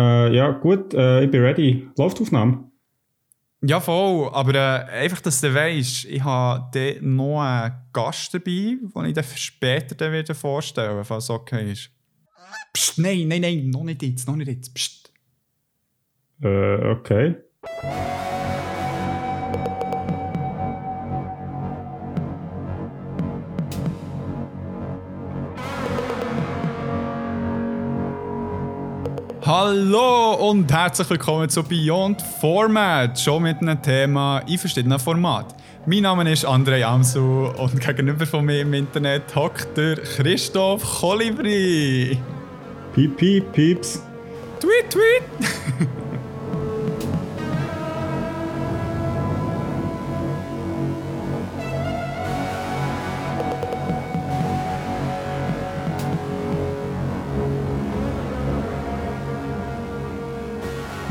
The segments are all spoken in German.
Äh, ja, gut, äh, ich bin ready. Läuft Aufnahme? Ja, voll. Aber äh, einfach, dass du weißt, ich habe noch einen Gast dabei, den ich dir später dann wieder vorstellen falls es okay ist. Psst, nein, nein, nein, noch nicht jetzt, noch nicht jetzt. Psst. Äh, okay. Hallo und herzlich willkommen zu Beyond Format, schon mit einem Thema in verschiedenen Formaten. Mein Name ist André Amsu und gegenüber von mir im Internet hockt der Christoph Kolibri. Piep, piep, pieps. Tweet, tweet.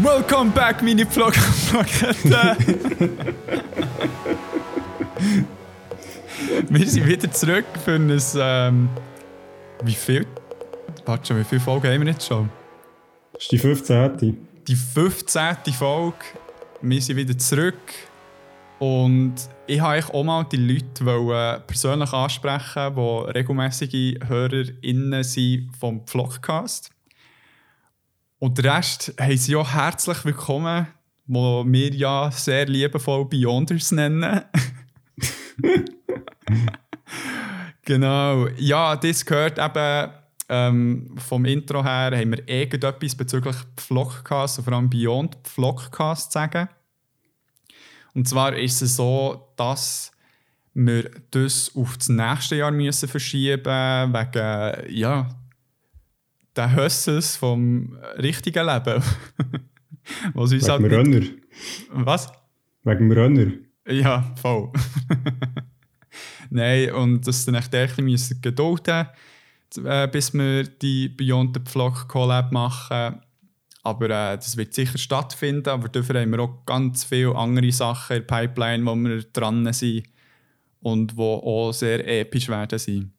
Welcome back, meine Vlogplaketten! Wir sind wieder zurück für ein. Ähm, wie viel? Warte schon, wie viele Folgen haben wir jetzt schon? Das ist die 15. Die 15. Folge. Wir sind wieder zurück. Und ich wollte auch mal die Leute persönlich ansprechen, die regelmäßige HörerInnen sind vom Vlogcast. Und den Rest heißen ja herzlich willkommen, wo wir ja sehr liebevoll Beyonders nennen. genau. Ja, das gehört eben ähm, vom Intro her, haben wir irgendetwas bezüglich Vlogcast, vor allem Beyond Vlogcast zu sagen. Und zwar ist es so, dass wir das auf das nächste Jahr müssen verschieben wegen ja, der Hösses vom richtigen Leben. Was uns Wegen halt Renner. Was? Wegen dem Renner. Ja, voll. Nein, und dass dann echt ein bisschen gedulden äh, bis wir die Beyond the Vlog Collab machen. Aber äh, das wird sicher stattfinden. Aber dafür haben wir auch ganz viele andere Sachen in der Pipeline, wo wir dran sind und die auch sehr episch werden sein.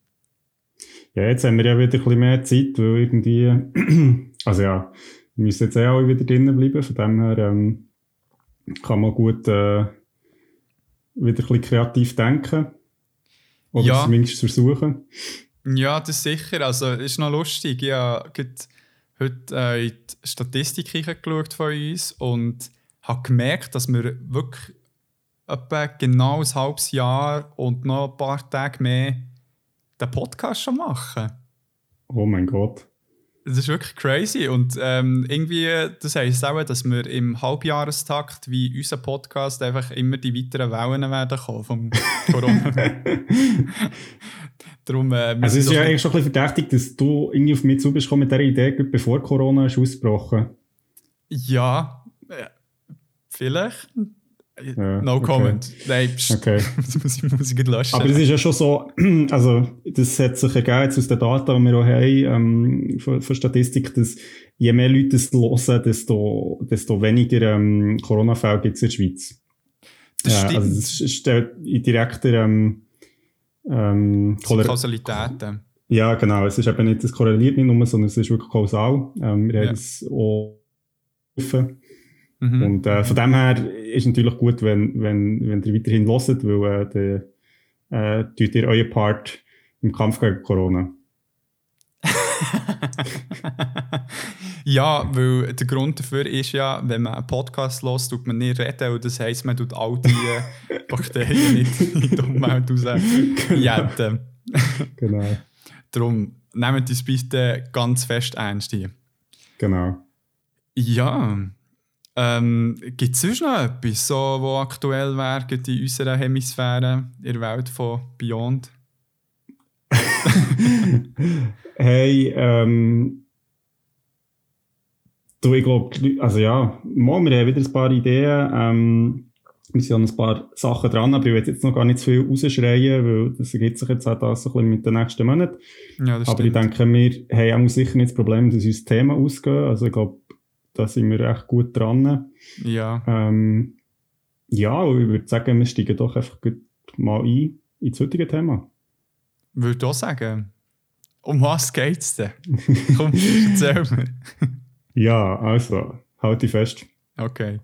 Ja, jetzt haben wir ja wieder ein bisschen mehr Zeit, weil irgendwie, also ja, wir müssen jetzt eh auch wieder drinnen bleiben, von dem her ähm, kann man gut äh, wieder ein bisschen kreativ denken. Oder ja. zumindest versuchen. Ja, das ist sicher. Also, es ist noch lustig. Ich habe heute äh, in die Statistik geschaut von uns und habe gemerkt, dass wir wirklich etwa genau ein halbes Jahr und noch ein paar Tage mehr den Podcast schon machen. Oh mein Gott. Das ist wirklich crazy. Und ähm, irgendwie, das heisst auch, dass wir im Halbjahrestakt wie unser Podcast einfach immer die weiteren Wellen werden kommen vom Corona. Darum, äh, also es ist ja eigentlich schon ein bisschen verdächtig, dass du irgendwie auf mich zu bist mit dieser Idee, bevor Corona ist ausgebrochen. Ja, äh, vielleicht. Ja, no okay. comment. Nein, pst, okay. das muss ich, muss ich löschen. Aber es ist ja schon so, also das hat sich ergeben jetzt aus den Daten, die wir auch haben, ähm, von, von Statistik, dass je mehr Leute es hören, desto, desto weniger ähm, Corona-Fälle gibt es in der Schweiz. Das ja, stimmt. Also das ist in direkter ähm, ähm, Kausalitäten. Ja, genau. Es ist eben nicht, das korreliert nicht nur, sondern es ist wirklich kausal. Ähm, wir ja. haben es auch Mhm. Und äh, von dem her ist natürlich gut, wenn, wenn, wenn ihr weiterhin hört, weil äh, äh, tut ihr euren Part im Kampf gegen Corona. ja, weil der Grund dafür ist ja, wenn man einen Podcast hört, tut man nicht reden und das heisst, man tut all die Bakterien nicht in die Umwelt raus genau. genau. Darum nehmt uns bitte ganz fest ernst hier. Genau. Ja, ähm, Gibt es sonst noch etwas, so, was aktuell wäre in unserer Hemisphäre, in der Welt von Beyond? hey, ähm, du, ich glaube, also ja, mal, wir haben wieder ein paar Ideen. Ähm, wir sind an ein paar Sachen dran, aber ich will jetzt noch gar nicht zu viel rausschreien, weil das ergibt sich jetzt auch das so ein bisschen mit den nächsten Monaten. Ja, aber stimmt. ich denke, wir haben auch sicher nicht das Problem, dass uns Thema ausgehen. Also ich glaube, da sind wir echt gut dran. Ja. Ähm, ja, ich würde sagen, wir steigen doch einfach mal ein ins heutige Thema. Würde ich auch sagen. Um was geht es denn? Komm, erzähl mir. Ja, also, halte ich fest. Okay.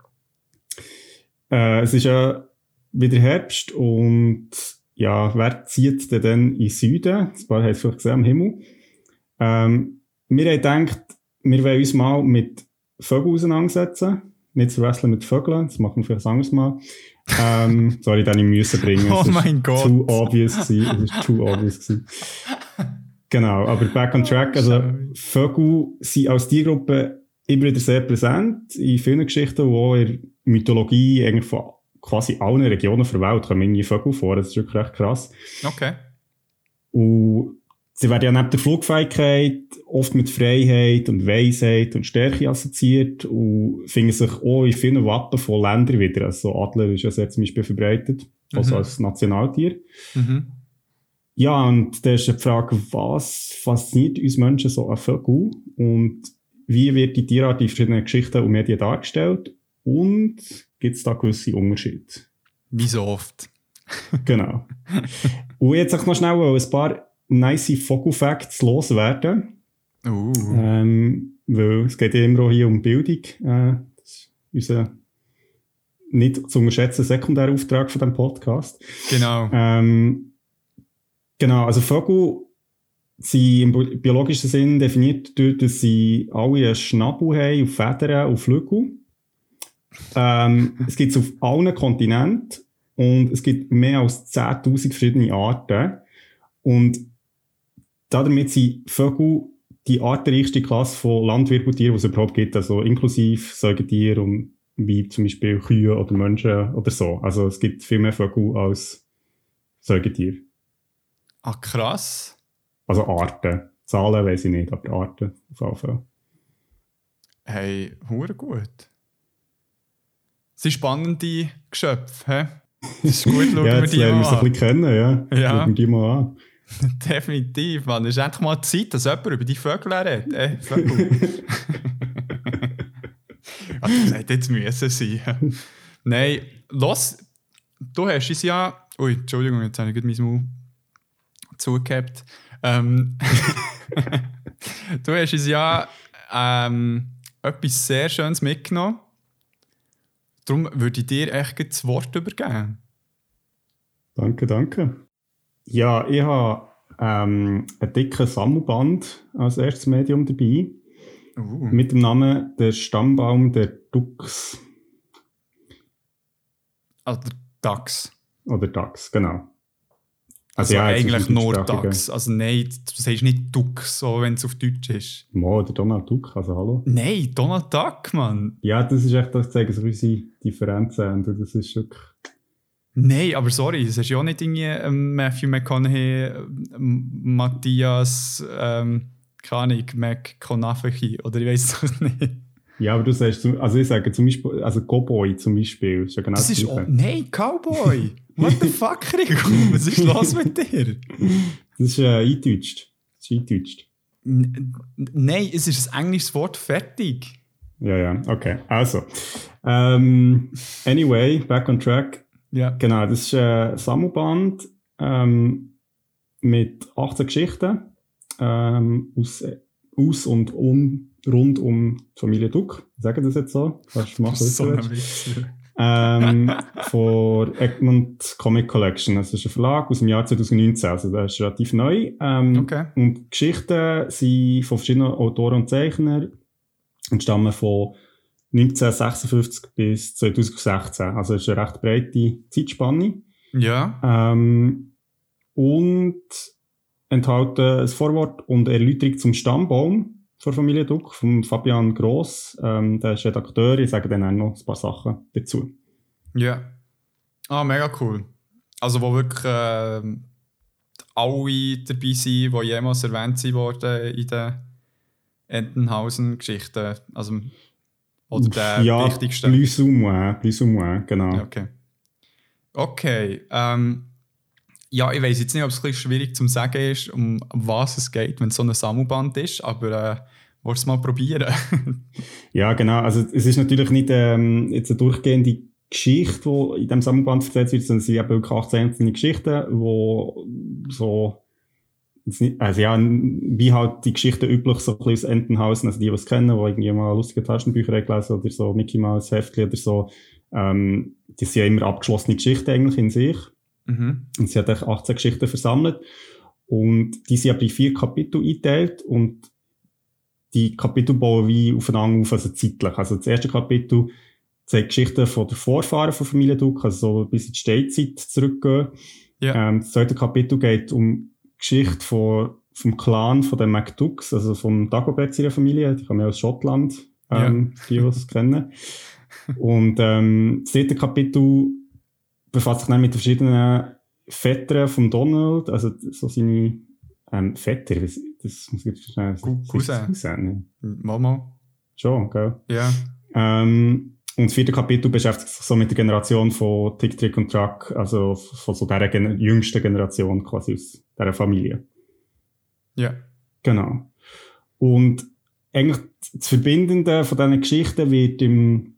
Äh, es ist ja wieder Herbst und ja, wer zieht denn dann in den Süden? Ein paar haben es vielleicht gesehen am Himmel. Ähm, wir haben gedacht, wir wollen uns mal mit Vögeln auseinandersetzen. Nicht zu wresteln mit Vögeln, das machen wir vielleicht ein anderes Mal. Ähm, sorry, dann ich müssen bringen. Oh mein Gott. Too obvious gewesen. Es ist too obvious gewesen. Genau, aber back on track. Also, Vögel sind als Tiergruppe immer wieder sehr präsent in vielen Geschichten, wo in der Mythologie eigentlich von quasi allen Regionen der Welt kommen irgendwie Vögel vor. Das ist wirklich recht krass. Okay. Und sie werden ja neben der Flugfähigkeit oft mit Freiheit und Weisheit und Stärke assoziiert und finden sich auch in vielen Wappen von Ländern wieder. Also Adler ist ja sehr zum Beispiel verbreitet, also Mhm. als Nationaltier. Mhm. Ja, und da ist die Frage, was fasziniert uns Menschen so an Vögeln und wie wird die Tierart in verschiedenen Geschichten und Medien dargestellt und gibt es da gewisse Unterschiede? Wie so oft. Genau. und jetzt auch noch schnell ein paar nice Vogelfacts loswerden, Uh. ähm, weil es geht ja immer auch hier um Bildung. Äh, das ist unser nicht zu unterschätzen Sekundärauftrag von diesem Podcast. Genau. Ähm, genau, also Vögel sind im bi- biologischen Sinn definiert durch, dass sie alle einen Schnabel haben, auf Federn, auf Flügel. Ähm, es gibt es auf allen Kontinenten und es gibt mehr als 10.000 verschiedene Arten. Und damit sind Vögel die artenreichste Klasse von Landwirbeltieren, die es überhaupt gibt, also inklusive Säugetiere und wie zum Beispiel Kühe oder Menschen oder so. Also es gibt viel mehr Vögel als Säugetiere. Ah, krass. Also Arten. Zahlen weiß ich nicht, aber Arten auf jeden Fall. Hey, hure gut. Das sind spannende Geschöpfe, hä? Das ist gut, schauen ja, wir jetzt die lernen mal wir sie ein an. bisschen kennen, ja. Ja. Schauen wir die mal an. Definitiv, Mann. Es ist endlich mal Zeit, dass jemand über die Vögel redet. Äh, Vögel. Ach, das hätte jetzt müssen sein. Nein, los. Du hast es ja... Ui, Entschuldigung, jetzt habe ich mein Maul zugehabt. Ähm, du hast uns ja ähm, etwas sehr Schönes mitgenommen. Darum würde ich dir echt das Wort übergeben. Danke, danke. Ja, ich habe ähm, einen dicken Sammelband als erstes Medium dabei. Uh. Mit dem Namen Der Stammbaum der Dux. Also der Dachs. Oder Dachs, genau. Also, ja, jetzt ist eigentlich nur Dachs. Also nein, du sagst nicht Dux, so wenn es auf Deutsch ist. Mo, der Donald Duck, also hallo. Nein, Donald Duck, Mann. Ja, das ist echt, das zeigen so unsere Differenzen. Und das ist wirklich. Nein, aber sorry, das ist ja auch nicht irgendwie ähm, Matthew McConaughey, ähm, Matthias, ähm, keine Ahnung, McConaughey oder ich weiß es nicht. Ja, aber du sagst, also ich sage zum Beispiel, also Cowboy zum Beispiel, ist ja genau Das ist Gleiche. auch, nein, Cowboy. What the fuck, Rico? Was ist los mit dir? Das ist äh, eingedeutscht. Das ist eingedeutscht. N nein, es ist ein englisches Wort, fertig. Ja, ja, okay. Also, ähm, anyway, back on track. Ja. Genau, das ist ein Sammelband ähm, mit 18 Geschichten ähm, aus, aus und um, rund um die Familie Duck. Sagen das jetzt so? Kannst du machen, was So ähm, von Egmont Comic Collection. Das ist ein Verlag aus dem Jahr 2019, also das ist relativ neu. Ähm, Okay. Und die Geschichten sind von verschiedenen Autoren und Zeichnern und stammen von 1956 bis 2016. Also es ist eine recht breite Zeitspanne. Ja. Ähm, und enthalten ein Vorwort und Erläuterung zum Stammbaum von Familie Duck, von Fabian Gross. Ähm, der ist Redakteur, ich sage dann auch noch ein paar Sachen dazu. Ja. Ah, mega cool. Also, wo wirklich ähm, alle dabei sind, die jemals erwähnt sind worden in den Entenhausen-Geschichten. Also, oder der ja, wichtigste. plus ou moins, plus ou moins, genau. Ja, okay. Okay. Ähm, ja, ich weiß jetzt nicht, ob es ein bisschen schwierig zu sagen ist, um was es geht, wenn es so ein Sammelband ist, aber äh, willst du es mal probieren? Ja, genau. Also es ist natürlich nicht ähm, jetzt eine durchgehende Geschichte, die in diesem Sammelband erzählt wird, sondern es sind eben wirklich 18 einzelne Geschichten, die so also ja, wie halt die Geschichte üblich so ein bisschen aus Entenhausen, also die, die es kennen, die irgendwie mal lustige Taschenbücher gelesen oder so Mickey Mouse Heftchen oder so, ähm, die sind ja immer abgeschlossene Geschichten eigentlich in sich. Mhm. Und sie hat 18 Geschichten versammelt. Und die sind aber in vier Kapitel eingeteilt und die Kapitel bauen wie aufeinander auf, also zeitlich. Also das erste Kapitel zeigt Geschichten von der Vorfahren von Familie Duck, also so bis in die Steinzeit zurückgehen. Ja. Ähm, das zweite Kapitel geht um Geschichte von, vom Clan von den McDucks, also vom Dagobert ihrer Familie, die kommen ja aus Schottland, ähm, ja. die, die es kennen. Und ähm, das dritte Kapitel befasst sich dann mit den verschiedenen Vätern von Donald, also so seine ähm, Vetter, das, das muss ich schnell sagen. Cousin. Cousin. Mama. Schon, gell? Ja. Ähm, und das vierte Kapitel beschäftigt sich so mit der Generation von Tick, Trick und Truck, also von so der Gen jüngsten Generation quasi aus dieser Familie. Ja. Genau. Und eigentlich das Verbindende von diesen Geschichten wird im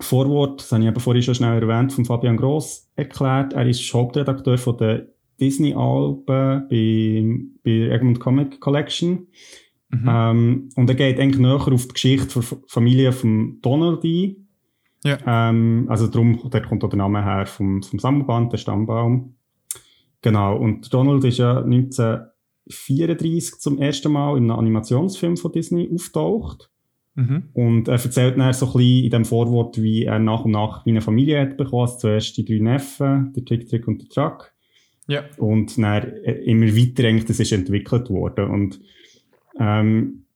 Vorwort, das habe ich eben vorhin schon schnell erwähnt, von Fabian Gross erklärt. Er ist Hauptredakteur von der Disney-Alben bei, bei Egmont Comic Collection. Mhm. Ähm, und er geht eigentlich näher auf die Geschichte der Familie von Donald ein. Ja. Ähm, also darum, der kommt auch der Name her vom, vom Sammelband, der Stammbaum. Genau. Und Donald ist ja 1934 zum ersten Mal in einem Animationsfilm von Disney auftaucht. Mhm. Und er erzählt dann so ein bisschen in dem Vorwort, wie er nach und nach wie eine Familie hat bekommen. Also zuerst die drei Neffen, der Trick, Trick und der Truck. Ja. Und dann immer weiter eigentlich, das ist entwickelt worden. Und ähm,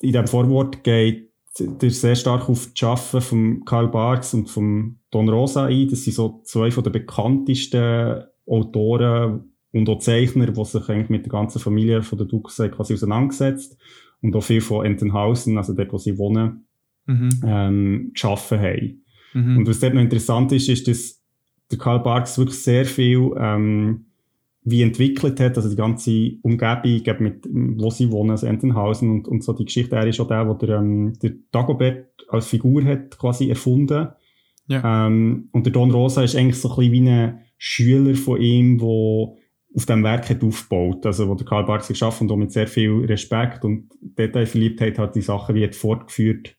in dem Vorwort geht der sehr stark auf die Schaffen von Karl Barks und von Don Rosa ein. Das sind so zwei von den bekanntesten Autoren und auch Zeichner, die sich eigentlich mit der ganzen Familie von der Dukes quasi auseinandergesetzt und auch viel von Entenhausen, also dort, wo sie wohnen, mhm. ähm, geschaffen haben. Mhm. Und was dort noch interessant ist, ist, dass der Karl Barks wirklich sehr viel ähm, wie entwickelt hat, also die ganze Umgebung, mit, wo sie wohnen, also Entenhausen und, und so die Geschichte, er ist auch der, wo der, ähm, der Dagobert als Figur hat quasi erfunden. Ja. Ähm, und der Don Rosa ist eigentlich so ein bisschen wie ein Schüler von ihm, der auf dem Werk hat aufgebaut, also wo der Karl Barks geschaffen und auch mit sehr viel Respekt und Detailverliebtheit hat die Sachen wie hat fortgeführt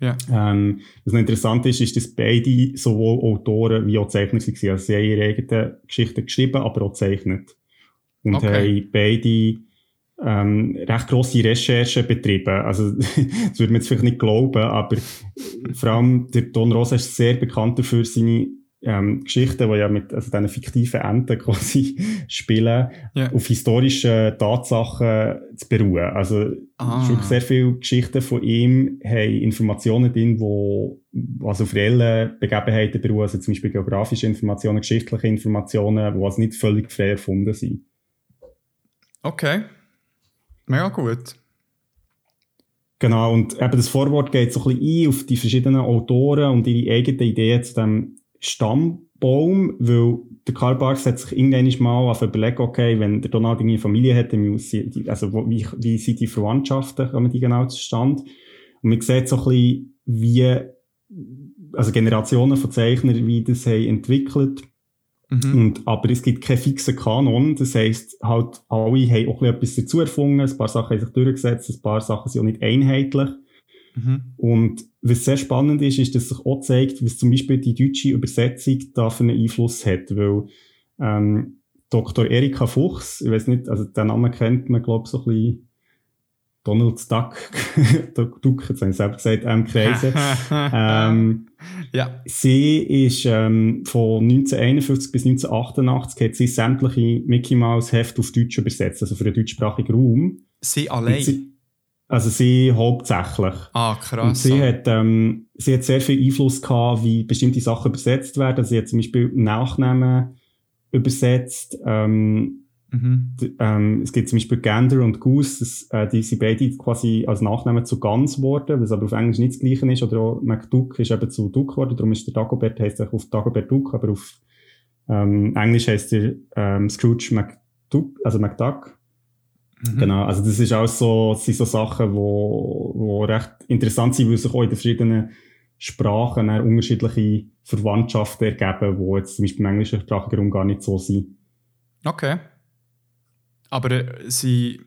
ja. Ähm, was noch interessant ist, ist, dass beide sowohl Autoren wie auch Zeichner waren. Also sie haben ihre eigenen Geschichten geschrieben, aber auch gezeichnet. Und okay. haben beide ähm, recht grosse Recherchen betrieben. Also, das würde man jetzt vielleicht nicht glauben, aber vor allem der Don Rosa ist sehr bekannt dafür, seine ähm, Geschichten, die ja mit also diesen fiktiven Enden quasi spielen, yeah. auf historischen Tatsachen zu beruhen. Also ah. wirklich sehr viele Geschichten von ihm haben Informationen drin, wo also auf reellen Begebenheiten beruhen, also zum Beispiel geografische Informationen, geschichtliche Informationen, die also nicht völlig frei erfunden sind. Okay. Mega gut. Genau, und eben das Vorwort geht so ein bisschen ein auf die verschiedenen Autoren und ihre eigenen Ideen zu dem Stammbaum, weil der Karl Barks hat sich irgendwann mal auf überlegt, okay, wenn der Donald eine Familie sie, also wie, wie sind die Verwandtschaften, kommen die genau zustande? Und man sieht so ein bisschen, wie, also Generationen von Zeichnern, wie das haben entwickelt. Mhm. Und, aber es gibt keinen fixen Kanon. Das heisst, halt, alle haben auch etwas dazu erfunden. Ein paar Sachen haben sich durchgesetzt, ein paar Sachen sind auch nicht einheitlich. Mhm. Und was sehr spannend ist, ist, dass sich auch zeigt, was zum Beispiel die deutsche Übersetzung da für einen Einfluss hat, weil ähm, Dr. Erika Fuchs, ich weiß nicht, also den Namen kennt man, glaube ich, so ein bisschen Donald Duck, Duck, jetzt habe ich selber gesagt, ähm, Kreise. ähm, ja. Sie ist ähm, von 1951 bis 1988 hat sie sämtliche Mickey Mouse Heft auf Deutsch übersetzt, also für den deutschsprachigen Raum. Sie allein? Sie, also sie hauptsächlich. Ah, krass. Und sie hat, ähm, sie hat sehr viel Einfluss gehabt, wie bestimmte Sachen übersetzt werden. Sie hat zum Beispiel Nachnamen übersetzt. Ähm, mhm. ähm, es gibt zum Beispiel Gander und Goose, das, äh, die sind beide quasi als Nachnamen zu Gans geworden, was aber auf Englisch nicht das Gleiche ist. Oder auch McDuck ist eben zu Duck geworden, darum ist der Dagobert, heisst er auf Dagobert Duck, aber auf ähm, Englisch heisst er ähm, Scrooge McDuck, also McDuck. Mhm. Genau, also das ist auch so, das sind so Sachen, wo, wo recht interessant sind, weil sich auch in den verschiedenen Sprachen unterschiedliche Verwandtschaften ergeben, die jetzt zum Beispiel im englischen Sprachraum gar nicht so sind. Okay. Aber äh, sie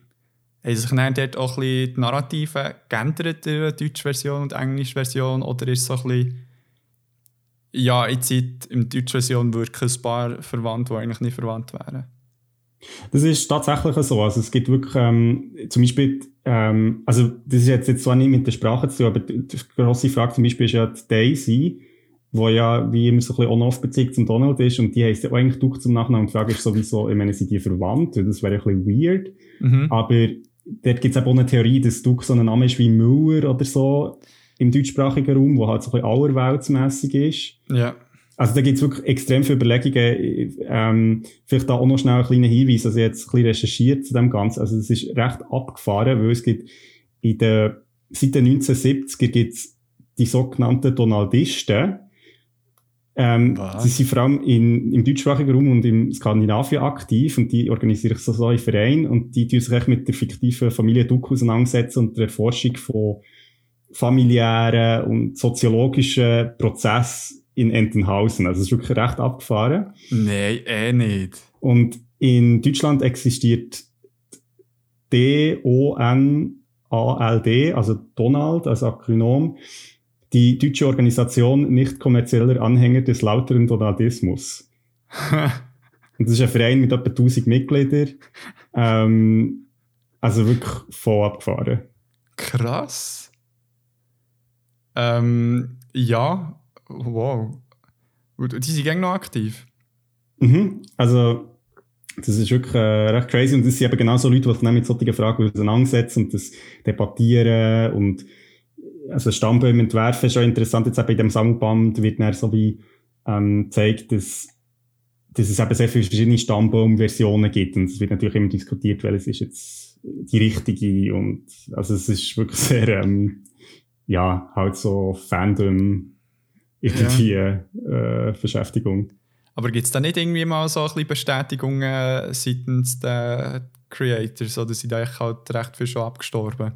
haben sich dann dort auch ein bisschen die Narrative geändert in der deutschen Version und der englischen Version? Oder ist es so ein bisschen, ja, in Zeit, in der deutschen Version wirken ein paar verwandt, die eigentlich nicht verwandt wären? Das ist tatsächlich so. Also es gibt wirklich ähm, zum Beispiel, ähm, also das ist jetzt, jetzt zwar nicht mit der Sprache zu tun, aber die, die grosse Frage zum Beispiel ist ja die Daisy, wo ja wie immer so ein bisschen on-off-Beziehung zum Donald ist und die heisst ja auch eigentlich durch zum Nachnamen. Und die Frage ist sowieso, ich meine, sind die verwandt? Das wäre ein bisschen weird. Mhm. Aber dort gibt es auch eine Theorie, dass Duke so ein Name ist wie Müller oder so im deutschsprachigen Raum, wo halt so ein bisschen allerweltsmässig ist. Ja. Also da gibt es wirklich extrem viele Überlegungen. Ähm, vielleicht da auch noch schnell ein kleiner Hinweis, also ich jetzt ein bisschen recherchiert zu dem Ganzen. Also es ist recht abgefahren, weil es gibt in der, seit den 1970er gibt es die sogenannten Donaldisten. Ähm, sie sind vor allem in, im deutschsprachigen Raum und im Skandinavien aktiv und die organisieren sich so in Vereinen und die tun sich echt mit der fiktiven Familie Duck auseinandersetzen und der Erforschung von familiären und soziologischen Prozessen in Entenhausen. Also es ist wirklich recht abgefahren. Nein, eh nicht. Und in Deutschland existiert D-O-N-A-L-D, also Donald als Akronym, die deutsche Organisation nicht kommerzieller Anhänger des lauteren Donaldismus. Und das ist ein Verein mit etwa 1000 Mitgliedern. Ähm, also wirklich voll abgefahren. Krass. Ähm, ja, wow. Und die sind gerne noch aktiv. Mhm. Also, das ist wirklich äh, recht crazy. Und das sind eben genau so Leute, die sich mit solchen Fragen auseinandersetzen und das debattieren und also Stammbäume entwerfen ist auch interessant. Jetzt eben in dem Sammelband wird dann so wie ähm, zeigt, dass, dass es eben sehr viele verschiedene Stammbaumversionen gibt. Und es wird natürlich immer diskutiert, welches ist jetzt die richtige. Und also es ist wirklich sehr, ähm, ja, halt so Fandom irgendwie ja. äh, Beschäftigung. Aber gibt es da nicht irgendwie mal so ein bisschen Bestätigungen seitens der Creators oder sind eigentlich halt recht viel schon abgestorben?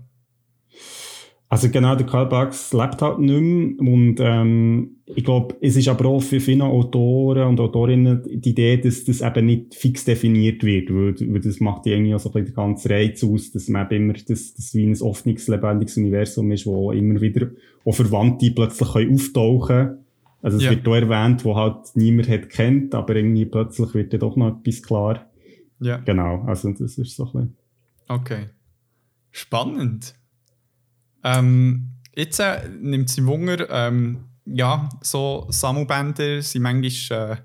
Also genau, der Karl Barks lebt halt nicht mehr und ähm, ich glaube, es ist aber auch für viele Autoren und Autorinnen die Idee, dass das eben nicht fix definiert wird, weil, weil das macht ja irgendwie auch so ein bisschen den ganzen Reiz aus, dass man eben immer das, das wie ein offenes, lebendiges Universum ist, wo immer wieder auch Verwandte plötzlich können auftauchen können. Also es ja. wird auch erwähnt, wo halt niemand hat kennt, aber irgendwie plötzlich wird ja doch noch etwas klar. Ja. Genau, also das ist so ein bisschen. Okay. Spannend. Ähm, jetzt äh, nimmt sie Wunder, ähm, ja, so Sammelbänder sind manchmal, äh,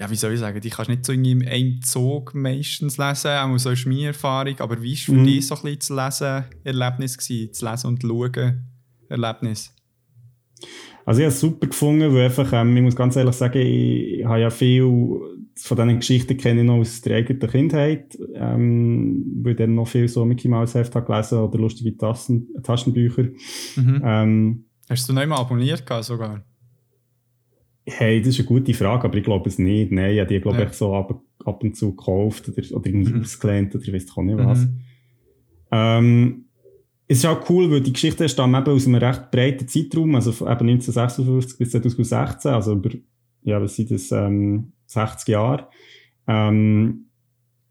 ja, wie soll ich sagen, die kannst du nicht so in einem Zug meistens lesen, auch so ist meine Erfahrung, aber wie war für mhm. dich so ein bisschen das Lesen Erlebnis gewesen, das Lesen und Schauen Erlebnis? Also ich habe es super gefunden, weil einfach, ähm, ich muss ganz ehrlich sagen, ich, ich habe ja viel von diesen Geschichten kenne ich noch aus der eigenen Kindheit, ähm, weil ich dann noch viel so Mickey Mouse Heft habe gelesen oder lustige Tassen, Taschenbücher. Mhm. Ähm, Hast du noch einmal abonniert sogar? Hey, das ist eine gute Frage, aber ich glaube es nicht. Nein, ich habe die, glaube ja. ich, so ab, ab und zu gekauft oder, oder irgendwie mhm. ausgelehnt oder ich weiß auch nicht was. Mhm. Ähm, es ist auch cool, weil die Geschichte stammt eben aus einem recht breiten Zeitraum, also von eben 1956 bis 2016, also über, ja, was sind das, ähm, 60 Jahre. Ähm,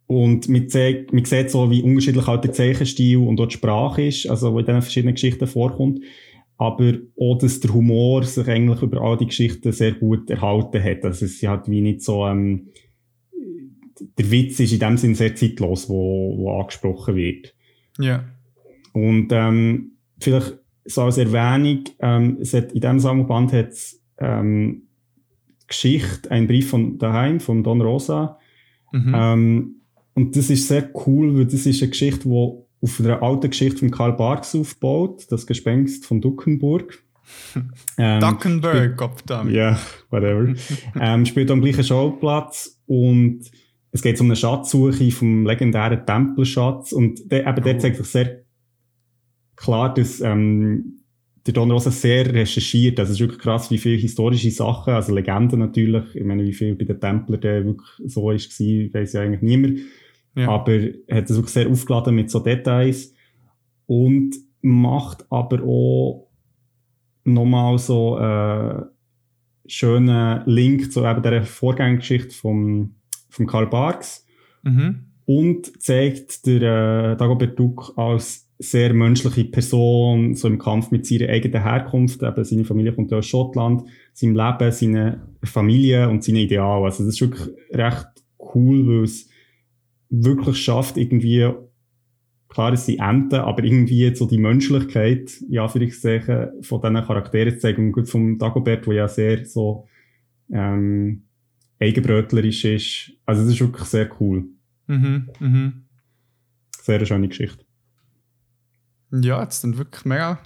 und man sieht, man sieht so, wie unterschiedlich halt der Zeichenstil und auch die Sprache ist, also wo in diesen verschiedenen Geschichten vorkommt. Aber auch, dass der Humor sich eigentlich über all die Geschichten sehr gut erhalten hat. Also es ist halt wie nicht so, ähm, der Witz ist in dem Sinn sehr zeitlos, wo, wo angesprochen wird. Ja. Und ähm, vielleicht so als Erwähnung, ähm, es hat, in diesem Sammelband hat es ähm, Geschichte, ein Brief von daheim, von Don Rosa. Mhm. Ähm, und das ist sehr cool, weil das ist eine Geschichte, die auf einer alten Geschichte von Karl Barks aufbaut, das Gespenst von Duckenburg. ähm, Duckenburg, ob damit. Ja, whatever. ähm, spielt am gleichen Schauplatz und es geht um eine Schatzsuche vom legendären Tempelschatz und der, eben oh. der zeigt sich sehr klar, dass ähm, der Don Rosa sehr recherchiert. Also es ist wirklich krass, wie viele historische Sachen, also Legenden natürlich. Ich meine, wie viel bei den Templern der wirklich so ist, weiß ja eigentlich niemand. Ja. Aber er hat es wirklich sehr aufgeladen mit so Details und macht aber auch nochmal so äh, schönen Link zu eben dieser Vorgängergeschichte vom, vom Karl Barks. Mhm. und zeigt der äh, Dagobert Duck als sehr menschliche Person, so im Kampf mit seiner eigenen Herkunft, eben seine Familie kommt aus Schottland, seinem Leben, seine Familie und seine Ideale. Also das ist wirklich recht cool, weil es wirklich schafft, irgendwie, klar, es sind Enten, aber irgendwie so die Menschlichkeit, in Anführungszeichen, von diesen Charakteren zu zeigen. Und gut vom Dagobert, der ja sehr so ähm, eigenbrötlerisch ist. Also das ist wirklich sehr cool. Mhm, mhm. Sehr eine schöne Geschichte. Ja, jetzt dann wirklich mega.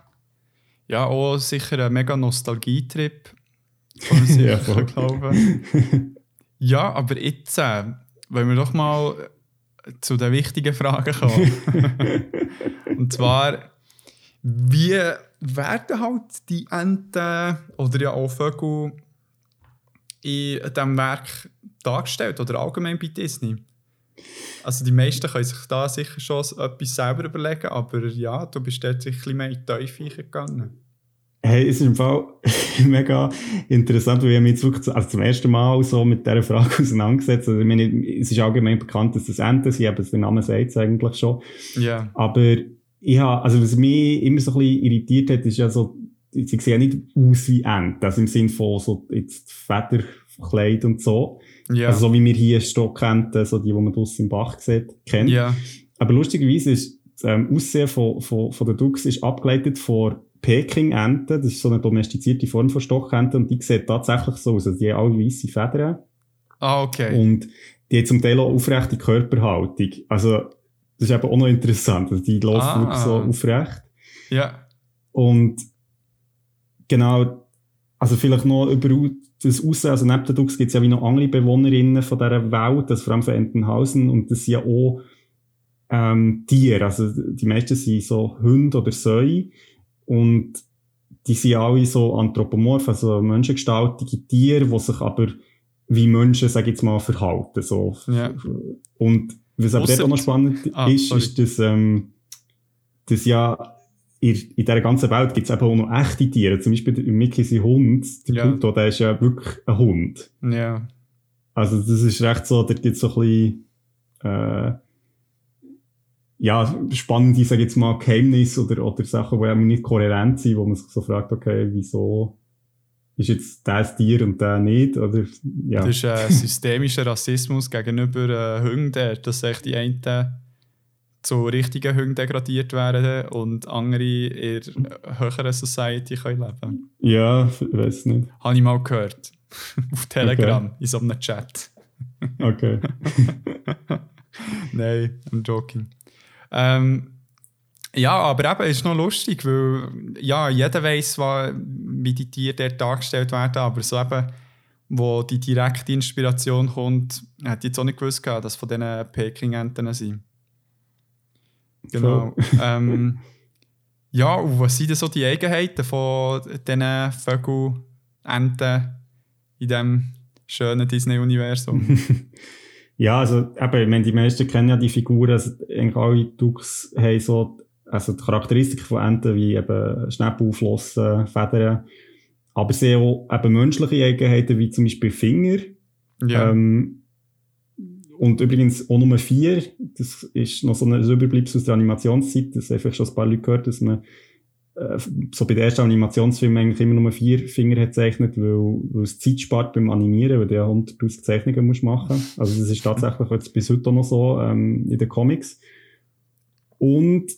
Ja, auch sicher ein mega Nostalgietrip. Kann ich Ja, glauben. ja, aber jetzt äh, wollen wir doch mal zu den wichtigen Fragen kommen. Und zwar, wie werden halt die Enten oder ja auch Vögel in diesem Werk dargestellt oder allgemein bei Disney? Also die meisten können sich da sicher schon etwas selber überlegen, aber ja, du bist dort sicher ein bisschen mehr in die Tiefe gegangen. Hey, es ist im Fall mega interessant, weil ich mich jetzt wirklich also zum ersten Mal so mit dieser Frage auseinandergesetzt also, ich meine, Es ist allgemein bekannt, dass das Enten sind, aber der Name sagt es eigentlich schon. Ja. Aber ich habe, also was mich immer so ein bisschen irritiert hat, ist ja so, sie sehen ja nicht aus wie Enten, also im Sinne von so jetzt Federkleid und so. Ja. Also so wie wir hier Stockenten, so die, die man draussen im Bach sieht, kennt. ja. Aber lustigerweise ist das ähm, Aussehen von, von, von der Dux ist abgeleitet von Peking-Enten. Das ist so eine domestizierte Form von Stockenten und die sieht tatsächlich so aus. Also die haben alle weisse Federn Ah, okay. und die haben zum Teil auch aufrechte Körperhaltung. Also das ist eben auch noch interessant. Also die laufen Ah. wirklich so aufrecht. ja. Und genau, also vielleicht noch über das Aussehen, also neben den Dux gibt es ja wie noch andere Bewohnerinnen von dieser Welt, das vor allem von Entenhausen, und das sind ja auch ähm, Tiere, also die meisten sind so Hunde oder Säue, und die sind alle so anthropomorph, also menschengestaltige Tiere, die sich aber wie Menschen, sag ich jetzt mal, verhalten, so. Ja. Und was aber dort auch noch spannend Ah, ist, sorry. ist, dass, ähm, dass ja in, in dieser ganzen Welt gibt es eben auch noch echte Tiere. Zum Beispiel der Mickey sein Hund, der Ja. Pluto, der ist ja wirklich ein Hund. Ja. Also das ist recht so, da gibt es so ein bisschen, äh, ja, spannende, sag ich jetzt mal, Geheimnisse oder, oder Sachen, die eben nicht kohärent sind, wo man sich so fragt, okay, wieso ist jetzt das Tier und der nicht, oder, ja. Das ist äh, systemischer Rassismus gegenüber äh, Hunden, dass echt die einen zu richtigen Hunden degradiert werden und andere in der höheren Society können leben Ja, ich weiß nicht. Habe ich mal gehört. Auf Telegram, in so einem Chat. Okay. Nein, I'm joking. Ähm, ja, aber eben ist noch lustig, weil ja, jeder weiß, wie die Tiere dort dargestellt werden, aber so eben, wo die direkte Inspiration kommt, hätte ich jetzt auch nicht gewusst, dass von diesen Peking-Enten sind. Genau. ähm, ja, und was sind denn so die Eigenheiten von diesen Vögel, Enten in diesem schönen Disney-Universum? Ja, also eben, ich meine, die meisten kennen ja die Figuren, also eigentlich alle Dux haben so, also die Charakteristiken von Enten wie eben Schnäppel, Flossen, Federn, aber haben auch eben menschliche Eigenheiten wie zum Beispiel Finger. ja. Ähm, und übrigens auch Nummer vier, das ist noch so ein Überbleibsel aus der Animationszeit, das haben vielleicht schon ein paar Leute gehört, dass man äh, so bei den ersten Animationsfilmen eigentlich immer nur vier Finger hat gezeichnet, weil, weil es Zeit spart beim Animieren, weil du ja 100'000 Zeichnungen musst machen. Also das ist tatsächlich jetzt bis heute noch so ähm, in den Comics. Und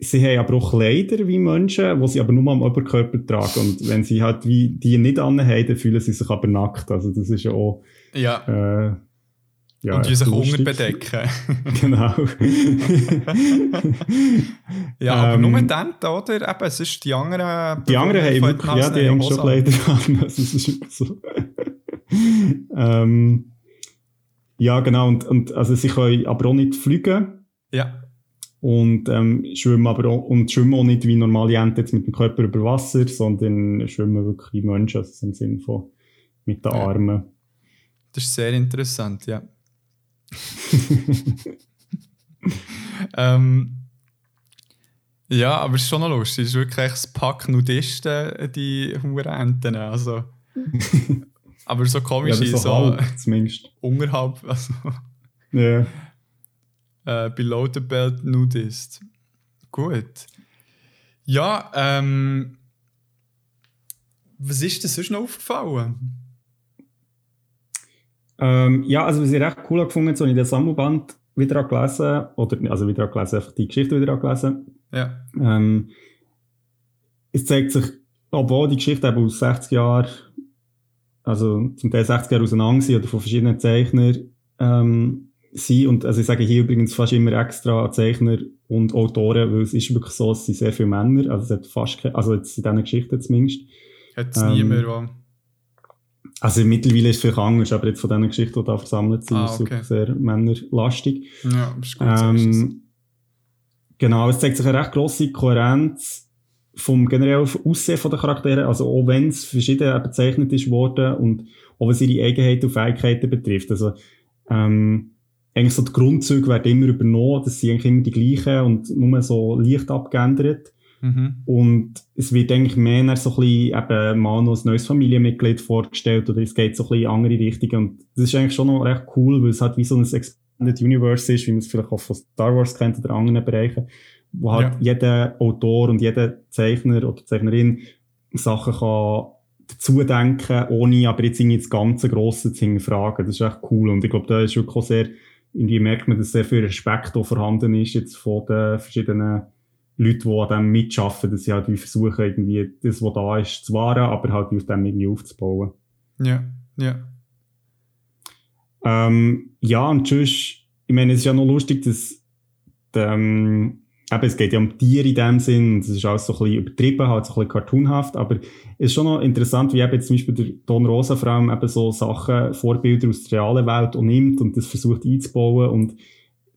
sie haben aber auch Kleider wie Menschen, die sie aber nur am Oberkörper tragen. Und wenn sie halt wie die nicht anhaben, dann fühlen sie sich aber nackt. Also das ist ja auch ja. äh, ja, und die sich Hunger lustig. bedecken. Genau. Ja, aber Ähm, nur dann, oder? Eben, es ist die anderen... die anderen haben wirklich, ja, die haben schon Hose an. Kleider an. Also, es ist immer so. ähm, ja, genau. Und, und also sie können aber auch nicht fliegen. Ja, Und ähm, schwimmen aber auch, und schwimmen auch nicht wie normale Enten jetzt mit dem Körper über Wasser, sondern schwimmen wirklich wie Menschen, also im Sinne von mit den Ja. Armen. das ist sehr interessant, ja. ähm, ja, aber es ist schon noch lustig. Es ist wirklich das Pack Nudisten, die Hurenenten. Also, aber so Ja, komisch das ist so halb, zumindest. unterhalb. Also, Ja. Äh, Below the Belt Nudist. Gut. Ja, ähm. Was ist dir sonst noch aufgefallen? Ähm, ja, also was ich recht cool gefunden habe, ich den Sammelband wieder gelesen, oder also wieder gelesen, einfach die Geschichte wieder gelesen. Ja. Ähm, es zeigt sich, obwohl die Geschichte eben aus 60 Jahren, also zum Teil 60 Jahre auseinander sind oder von verschiedenen Zeichnern ähm, sind, und also ich sage hier übrigens fast immer extra Zeichner und Autoren, weil es ist wirklich so, es sind sehr viele Männer, also es hat fast keine, also jetzt in diesen Geschichten zumindest. Hat es ähm, niemand. Also mittlerweile ist es vielleicht anders, aber jetzt von diesen Geschichten, die da versammelt sind, Ah, ist es okay. sehr männerlastig. Ja, ist gut. Ähm, genau, es zeigt sich eine recht grosse Kohärenz vom generellen Aussehen der Charaktere, also auch wenn es verschieden bezeichnet ist worden und auch was ihre Eigenheiten und Fähigkeiten betrifft. Also ähm, eigentlich so die Grundzüge werden immer übernommen, das sind eigentlich immer die gleichen und nur so leicht abgeändert. Mhm. Und es wird eigentlich mehr so ein bisschen eben mal noch ein neues Familienmitglied vorgestellt oder es geht so ein bisschen in andere Richtungen. Und das ist eigentlich schon noch recht cool, weil es halt wie so ein Expanded Universe ist, wie man es vielleicht auch von Star Wars kennt oder anderen Bereichen, wo halt jeder Autor und jeder Zeichner oder Zeichnerin Sachen kann dazu denken, ohne aber jetzt irgendwie das ganze Grosse zu hinterfragen. Das ist echt cool. Und ich glaube, da ist wirklich auch sehr, irgendwie merkt man, dass sehr viel Respekt auch vorhanden ist jetzt von den verschiedenen Leute, die an dem mitschaffen, dass sie halt wie versuchen, irgendwie das, was da ist, zu wahren, aber halt auf dem irgendwie aufzubauen. Ja, ja. Ähm, ja, und sonst, ich meine, es ist ja noch lustig, dass, ähm, eben, es geht ja um Tiere in dem Sinn, und es ist alles so ein bisschen übertrieben, halt so ein bisschen cartoonhaft, aber es ist schon noch interessant, wie eben jetzt zum Beispiel der Don Rosa vor allem eben so Sachen, Vorbilder aus der realen Welt auch nimmt und das versucht einzubauen und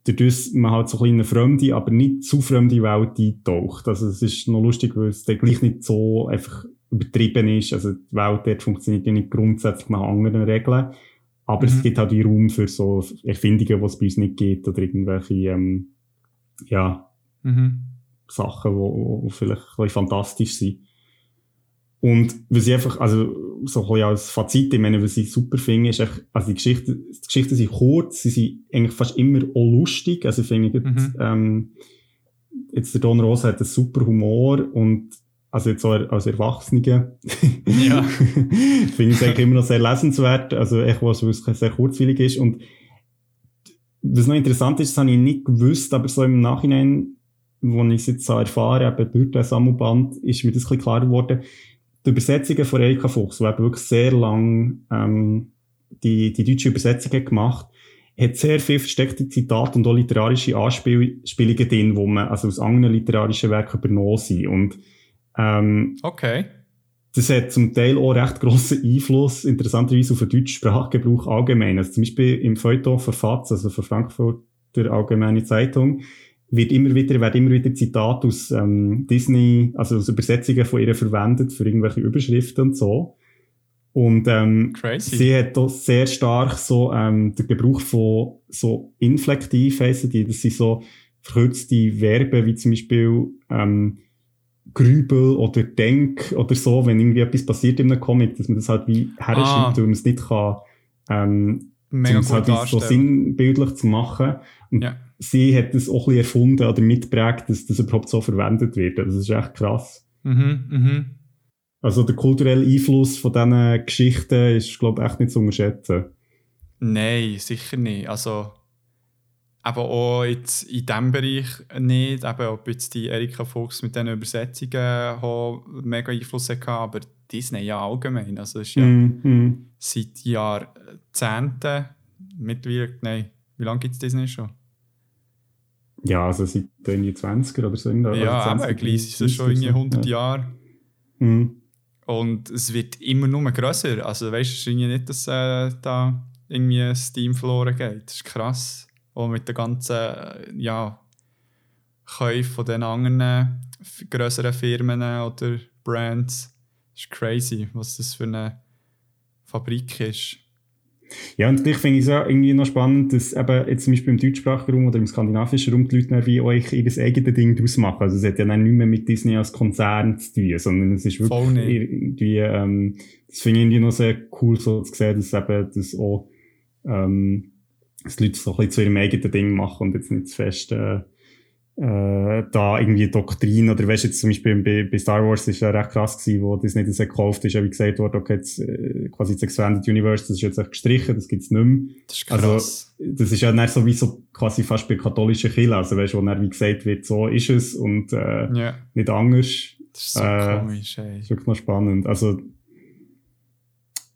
dadurch man halt so ein bisschen eine fremde, aber nicht zu fremde Welt eintaucht. Also es ist noch lustig, weil es dann gleich nicht so einfach übertrieben ist. Also die Welt dort funktioniert ja nicht grundsätzlich nach anderen Regeln. Aber es Mhm. gibt halt wie Raum für so Erfindungen, die es bei uns nicht gibt oder irgendwelche, ähm, ja, Mhm. Sachen, die vielleicht ein bisschen fantastisch sind. Und was ich einfach, also so ein bisschen als Fazit, ich meine, was ich super finde, ist echt, also die Geschichten, die Geschichten sind kurz, sie sind eigentlich fast immer auch lustig, also ich finde, Mhm. jetzt, ähm, jetzt der Don Rosa hat einen super Humor und also jetzt auch als Erwachsene Ja. finde ich es eigentlich immer noch sehr lesenswert, also echt was, was sehr kurzweilig ist und was noch interessant ist, das habe ich nicht gewusst, aber so im Nachhinein, wo ich es jetzt so erfahre, eben durch den Sammelband, ist mir das ein bisschen klarer geworden. Die Übersetzungen von Erika Fuchs, die eben wirklich sehr lang ähm, die, die deutsche Übersetzung hat gemacht hat sehr viel versteckte Zitate und auch literarische Anspielungen drin, wo man also aus anderen literarischen Werken übernommen sind. Und ähm, Okay. das hat zum Teil auch recht grossen Einfluss, interessanterweise, auf den deutschen Sprachgebrauch allgemein. Also zum Beispiel im Feuilleton von FAZ, also von Frankfurter Allgemeine Zeitung, wird immer wieder, werden immer wieder Zitate aus ähm, Disney, also aus Übersetzungen von ihr verwendet für irgendwelche Überschriften und so. Und ähm, Crazy. sie hat auch sehr stark so ähm, den Gebrauch von so Inflektiv heissen die, das sind so verkürzte Verben, wie zum Beispiel ähm, Grübel oder Denk oder so, wenn irgendwie etwas passiert in einem Comic, dass man das halt wie herschreibt, Ah. weil man es nicht kann, ähm, Mega um es halt so sinnbildlich zu machen. Und Ja. Sie hat das auch ein bisschen erfunden oder mitprägt, dass das überhaupt so verwendet wird. Also das ist echt krass. Mhm, mhm. Also der kulturelle Einfluss von diesen Geschichten ist, glaube ich, echt nicht zu unterschätzen. Nein, sicher nicht. Also, aber auch jetzt in diesem Bereich nicht. Eben, ob jetzt die Erika Fuchs mit diesen Übersetzungen auch mega Einfluss hatte, aber Disney ja allgemein. Also, es ist ja Mm, mm. seit Jahrzehnten, mittlerweile, nein, wie lange gibt es Disney schon? Ja, also seit irgendwie 20er oder so. Also ja, 20, aber gleich ist es schon irgendwie 100 Jahre. Mm. Und es wird immer nur grösser. Also weißt du, es ist irgendwie nicht, dass äh, da irgendwie ein Steam verloren geht. Das ist krass. Und mit den ganzen äh, ja, Käufen von den anderen f- grösseren Firmen oder Brands. Das ist crazy, was das für eine Fabrik ist. Ja, und gleich finde ich es ja irgendwie noch spannend, dass eben jetzt zum Beispiel im deutschsprachigen Raum oder im skandinavischen Raum die Leute dann wie euch ihr eigenes Ding daraus machen. Also es hat ja dann nicht mehr mit Disney als Konzern zu tun, sondern es ist wirklich irgendwie, ähm, das finde ich irgendwie noch sehr cool so zu sehen, dass eben das auch, ähm, dass die Leute so ein bisschen zu ihrem eigenen Ding machen und jetzt nicht zu fest äh, äh, da irgendwie Doktrin oder weißt jetzt zum Beispiel bei, bei Star Wars ist ja recht krass gewesen, wo das nicht so gekauft ist, ja wie gesagt wurde, okay, jetzt, äh, quasi das Expanded Universe, das ist jetzt echt gestrichen, das gibt's nicht mehr. Das ist krass. Also, das ist ja dann sowieso quasi fast bei katholischen Kirchen, also weißt du, wo dann wie gesagt wird, so ist es und äh, Ja, nicht anders. das ist so Äh, komisch, ey. Das ist wirklich noch spannend. Also,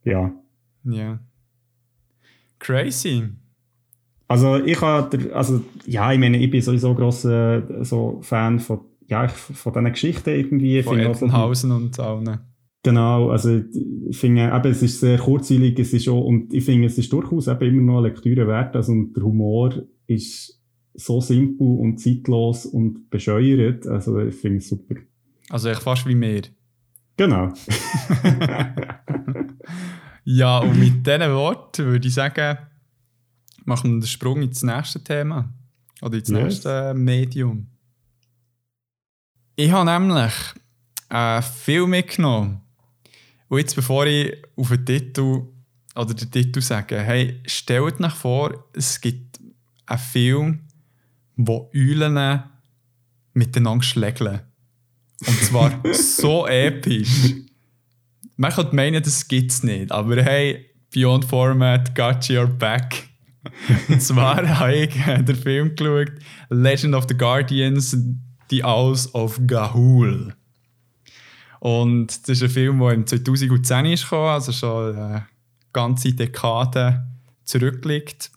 ja. Ja. Crazy. Also ich habe, also ja, ich meine, ich bin sowieso grosser so Fan von, ja, ich- von diesen Geschichten irgendwie. Ich Von finde auch so- Ettenhausen und allen. Genau, also ich finde, eben, es ist sehr kurzweilig, es ist auch, und ich finde, es ist durchaus eben immer noch eine Lektüre wert, also und der Humor ist so simpel und zeitlos und bescheuert, also ich finde es super. Also echt fast wie mir. Genau. Ja, und mit diesen Worten würde ich sagen, machen wir den Sprung ins nächste Thema. Oder ins Yes. nächste Medium. Ich habe nämlich einen Film mitgenommen. Und jetzt, bevor ich auf den Titel oder den Titel sage, hey, stellt euch vor, es gibt einen Film, wo Eulen miteinander schlägeln. Und zwar so episch. Man könnte meinen, das gibt es nicht, aber hey, Beyond Format, got your back. Und zwar habe ich den Film geschaut, Legend of the Guardians, The Owls of Gahul. Und das ist ein Film, der im 2010 ist gekommen, also schon eine ganze Dekade zurückliegt.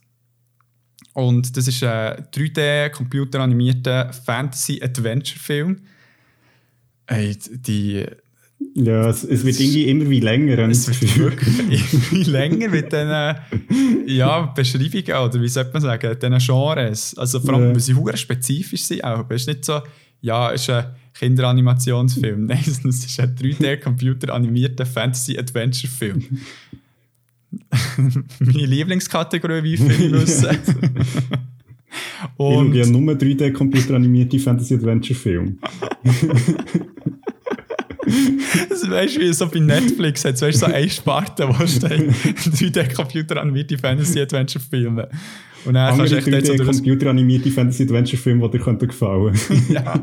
Und das ist ein 3D-computeranimierter Fantasy-Adventure-Film. Die, Ja, es, es wird irgendwie immer wie länger. es wird wirklich immer länger mit diesen ja, Beschreibungen oder wie sollte man sagen, diesen Genres. Also vor allem, Ja. sie hure spezifisch sind auch. Es ist nicht so, ja, es ist ein Kinderanimationsfilm. Nein, es ist ein 3D-computeranimierter Fantasy-Adventure-Film. Meine Lieblingskategorie, wie viele wissen. Ich schaue Und ja nur 3D-computeranimierte Fantasy-Adventure-Filme. Das weißt du, wie so bei Netflix hat, weißt so eine Sparte, wo steht 3D-Computer animierte Fantasy-Adventure-Filme. Und dann kannst du Andere echt dort so durch 3D-computeranimierte Fantasy-Adventure-Filme, die dir könnten gefallen ja.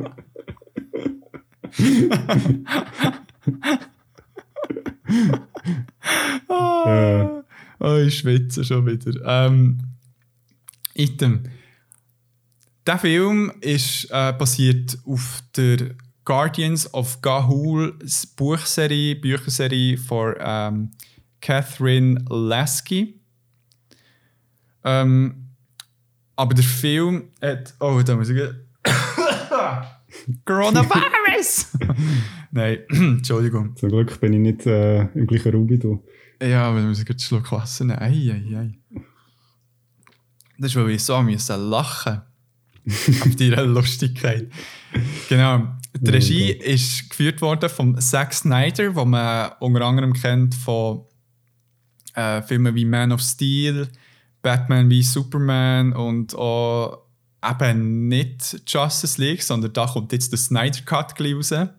ah, oh, ich schwitze schon wieder. Ähm, Item. Der Film ist äh, basiert auf der Guardians of Gahul Buchserie, Bücherserie von ähm, Catherine Lasky. Ähm, aber der Film hat. Oh, da muss ich. Coronavirus! Nein, Entschuldigung. Zum Glück bin ich nicht äh, im gleichen Raum wie du. Ja, aber da muss ich einen Schluck Wasser nehmen. Ei, ei, ei. Das ist, weil ich so lachen Auf deiner Lustigkeit. Genau. Die Regie Gott. ist geführt worden von Zack Snyder, den man unter anderem kennt von äh, Filmen wie Man of Steel, Batman wie Superman und auch eben nicht Justice League, sondern da kommt jetzt der Snyder Cut raus.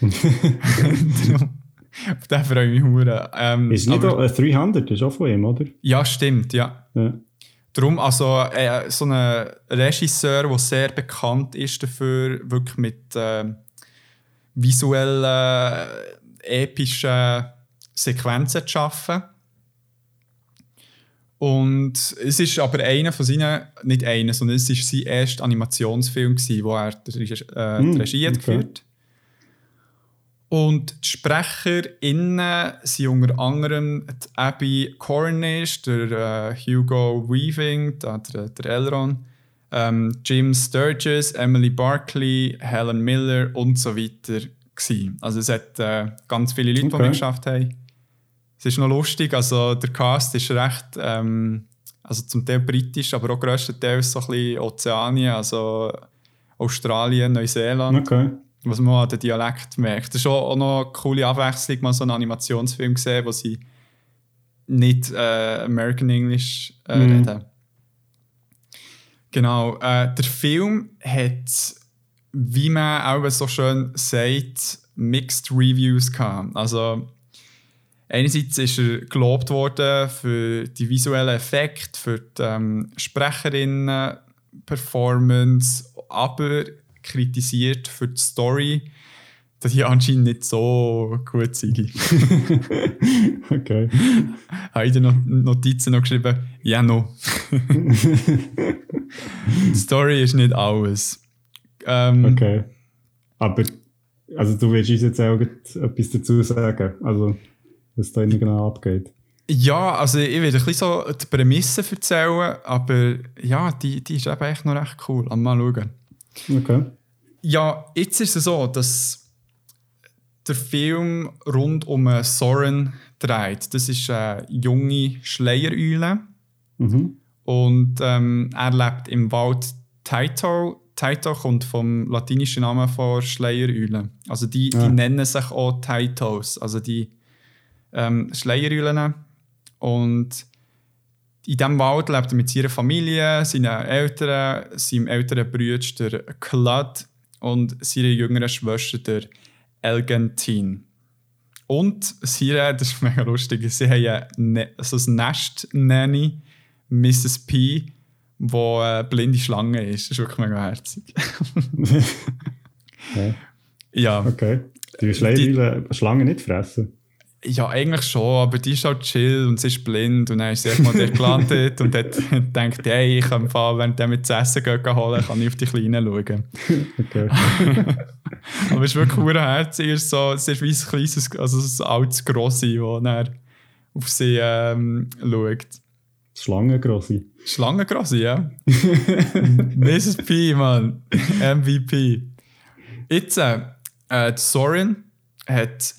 Auf den freue ich mich. Ähm, Ist nicht aber- auch, äh, 300, ist auch von ihm, oder? ja, stimmt, ja. Ja. Darum, also äh, so ein Regisseur, der sehr bekannt ist dafür, wirklich mit äh, visuellen, äh, epischen Sequenzen zu arbeiten. Und es ist aber einer von seinen, nicht einer, sondern es ist sein erster Animationsfilm, gewesen, wo er die, Regie- äh, die Hm, Regie okay. geführt Und die SprecherInnen sind unter anderem die Abby Cornish, der äh, Hugo Weaving, der, der, der Elron, ähm, Jim Sturgis, Emily Barkley, Helen Miller und so weiter. Gewesen. Also es hat äh, ganz viele Leute, die Okay. mitgeschafft haben. Es ist noch lustig, also der Cast ist recht, ähm, also zum Teil britisch, aber auch grösstenteils so ein bisschen Ozeanien, also Australien, Neuseeland Okay. was man an den Dialekt merkt. Das ist auch auch noch eine coole Abwechslung, mal so einen Animationsfilm gesehen, wo sie nicht äh, American English äh, Mhm. reden. Genau. Äh, der Film hat, wie man auch so schön sagt, Mixed Reviews gehabt. Also einerseits ist er gelobt worden für die visuellen Effekte, für die ähm, Sprecherinnen, Performance, aber kritisiert für die Story, dass die anscheinend nicht so gut sei. okay. Habe ich in den Notizen noch geschrieben, ja, no. die Story ist nicht alles. Ähm, okay. Aber, also du willst uns jetzt auch etwas dazu sagen, also was da genau abgeht. Ja, also ich will ein bisschen so die Prämisse erzählen, aber ja, die, die ist eben echt noch recht cool. Mal schauen. Okay. Ja, jetzt ist es so, dass der Film rund um Soren dreht. Das ist eine junge Schleiereule. Mhm. Und ähm, er lebt im Wald Taito. Taito kommt vom latinischen Namen von Schleiereule. Also die, ja. die nennen sich auch Taitos, also die ähm, Schleiereulen. Und in diesem Wald lebt er mit seiner Familie, seinen Eltern, seinem älteren Bruder, der Claude, und seiner jüngeren Schwester, der Elgentine. Und sie, das ist mega lustig, sie haben ne so ein Nest-Nanny, Mrs. P, wo eine blinde Schlange ist. Das ist wirklich mega herzig. okay. Ja. Okay. Die Schleierweiler Schlangen nicht fressen? Ja, eigentlich schon, aber die ist halt chill und sie ist blind und dann ist sie erstmal dort gelandet und hat gedacht, hey, ich kann fahren, wenn der mit zu essen gehen, holen, kann ich auf die Kleinen schauen. Okay. aber es ist wirklich cool herzig, es ist, so, es ist wie ein kleines, also ein altes Grossi, das dann auf sie ähm, schaut. Schlangengrossi. Schlangengrossi, ja. Mrs. P, Mann. MVP. Jetzt, äh, Sorin hat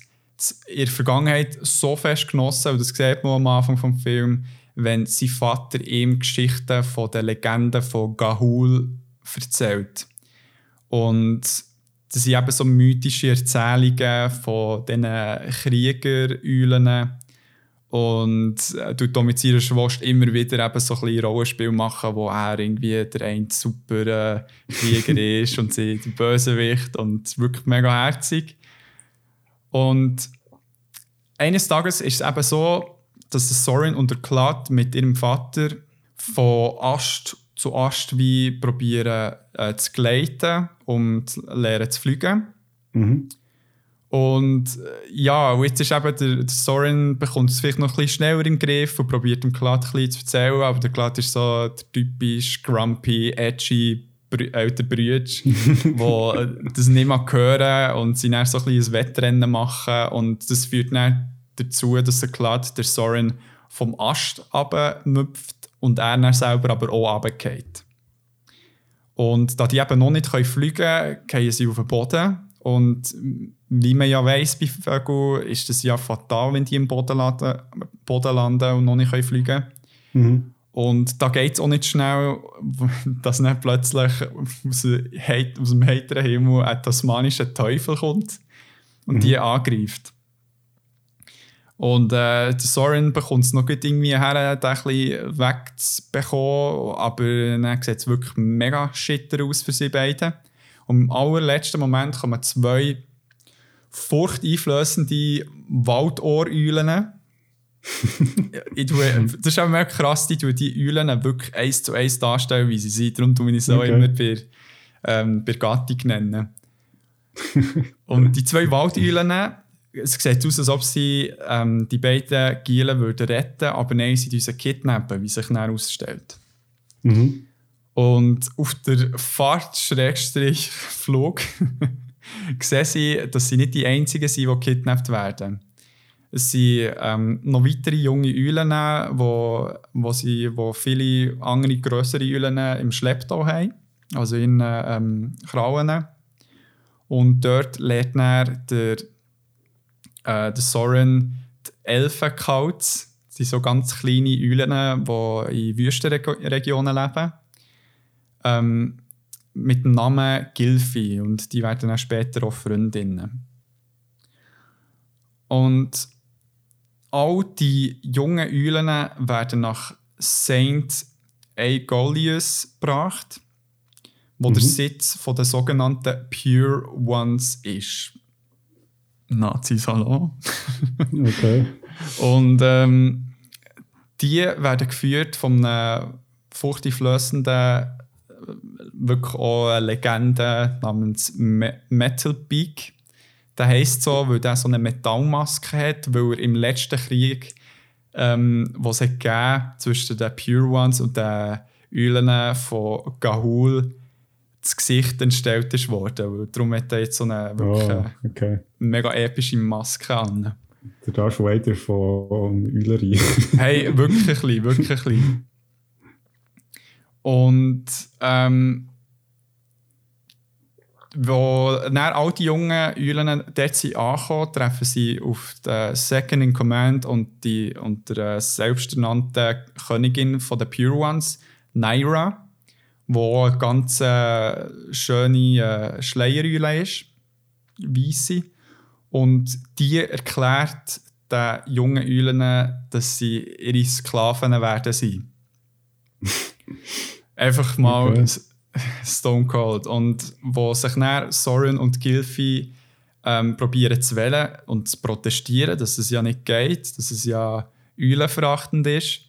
in der Vergangenheit so fest genossen, und das sieht man am Anfang des Films, wenn sein Vater ihm Geschichten von den Legenden von Gahul erzählt. Und das sind eben so mythische Erzählungen von diesen Kriegereulen. Und äh, du mit seiner Schwester immer wieder eben so ein Rollenspiel machen, wo er irgendwie der ein super äh, Krieger ist und sie der Bösewicht und wirklich mega herzig. Und eines Tages ist es eben so, dass Soren und der Claude mit ihrem Vater von Ast zu Ast wie probieren äh, zu gleiten, um zu lernen zu fliegen. Mhm. Und äh, ja, jetzt ist eben der, der Soren bekommt es vielleicht noch ein bisschen schneller im Griff und probiert dem Claude ein bisschen zu erzählen, aber der Claude ist so der typisch grumpy, edgy ältere Brüder, die das nicht mehr hören und sie dann so ein, ein Wettrennen machen. Und das führt dann dazu, dass der Claude, der Soren, vom Ast abmüpft und er dann selber aber auch runtergeht. Und da die eben noch nicht fliegen können, gehen sie auf den Boden. Und wie man ja weiss bei Vögeln, ist es ja fatal, wenn die im Boden landen, Boden landen und noch nicht fliegen können. Mhm. Und da geht es auch nicht schnell, dass dann plötzlich aus, dem heiteren Himmel ein tasmanischer Teufel kommt und mhm. die angreift. Und äh, der Soren bekommt es noch irgendwie her, den ein wegzubekommen, aber dann sieht es wirklich mega schitter aus für sie beide. Und im allerletzten Moment kommen zwei furchteinflößende Waldohreulen ich tue, das ist auch mega krass, die tue die Eulen wirklich eins zu eins darstellen, wie sie sind. Darum tue ich sie okay. immer bei, ähm, bei Gattung nennen. Und die zwei Waldeulen, es sieht aus, als ob sie ähm, die beiden Gielen würden retten aber nein, sie unseren kidnappen, wie sich dann ausstellt. Mhm. Und auf der Fahrt-Flug sehen sie, dass sie nicht die Einzigen sind, die kidnappt werden. Es sind ähm, noch weitere junge Eulen, wo, wo, sie, wo viele andere größere Eulen im Schlepptau haben, also in ähm, Krauen. Und dort lernt er der, äh, der Soren die Elfenkauz. Das sind so ganz kleine Eulen, die in Wüstenregionen leben. Ähm, mit dem Namen Gilfi und die werden dann später auch Freundinnen. Und all die jungen Eulen werden nach St. Aegolius gebracht, wo mhm. der Sitz von der sogenannten Pure Ones ist. Nazi-Salon. okay. Und ähm, die werden geführt von einem furchteinflößenden, wirklich auch eine Legende namens Me Metal Peak. Der heisst so, weil er so eine Metallmaske hat, weil er im letzten Krieg, ähm, was es gegeben zwischen den Pure Ones und den Eulen von Gahul das Gesicht entstellt ist worden. Darum hat er jetzt so eine wirklich Oh, okay. mega epische Maske an. Der Darth Vader von Eulerei. Hey, wirklich wirklich. Und ähm, wo dann all die jungen Eulen dort sind angekommen, treffen sie auf den Second in Command und, die, und der selbsternannten Königin von den Pure Ones, Naira, wo eine ganz äh, schöne äh, Schleiereule ist, weisse. Und die erklärt den jungen Eulen, dass sie ihre Sklaven werden sein. Einfach mal Okay. Stone Cold. Und wo sich dann Soren und Gilfy ähm, probieren zu wählen und zu protestieren, dass es ja nicht geht, dass es ja eulenverachtend ist,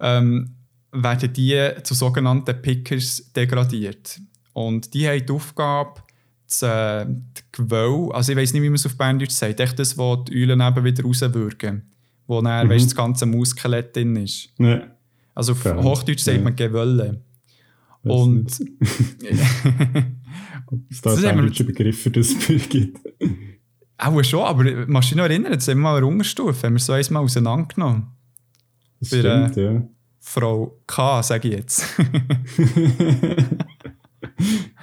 ähm, werden die zu sogenannten Pickers degradiert. Und die haben die Aufgabe, das, äh, die Gewöll, also ich weiß nicht, wie man es auf Berndeutsch sagt, echt das, wo die Eulen eben wieder rauswürgen, wo dann Mhm. weisst, das ganze Mauskelett drin ist. ja. Also auf Okay. Hochdeutsch sagt Ja. man Gewölle. Und ob es da Das einen wir- deutschen Begriff für das gibt. auch schon, aber machst du dich noch erinnern, das haben wir mal eine Unterstufe, haben wir so einmal auseinandergenommen. Das Bei der- stimmt, ja. Frau K, sage ich jetzt.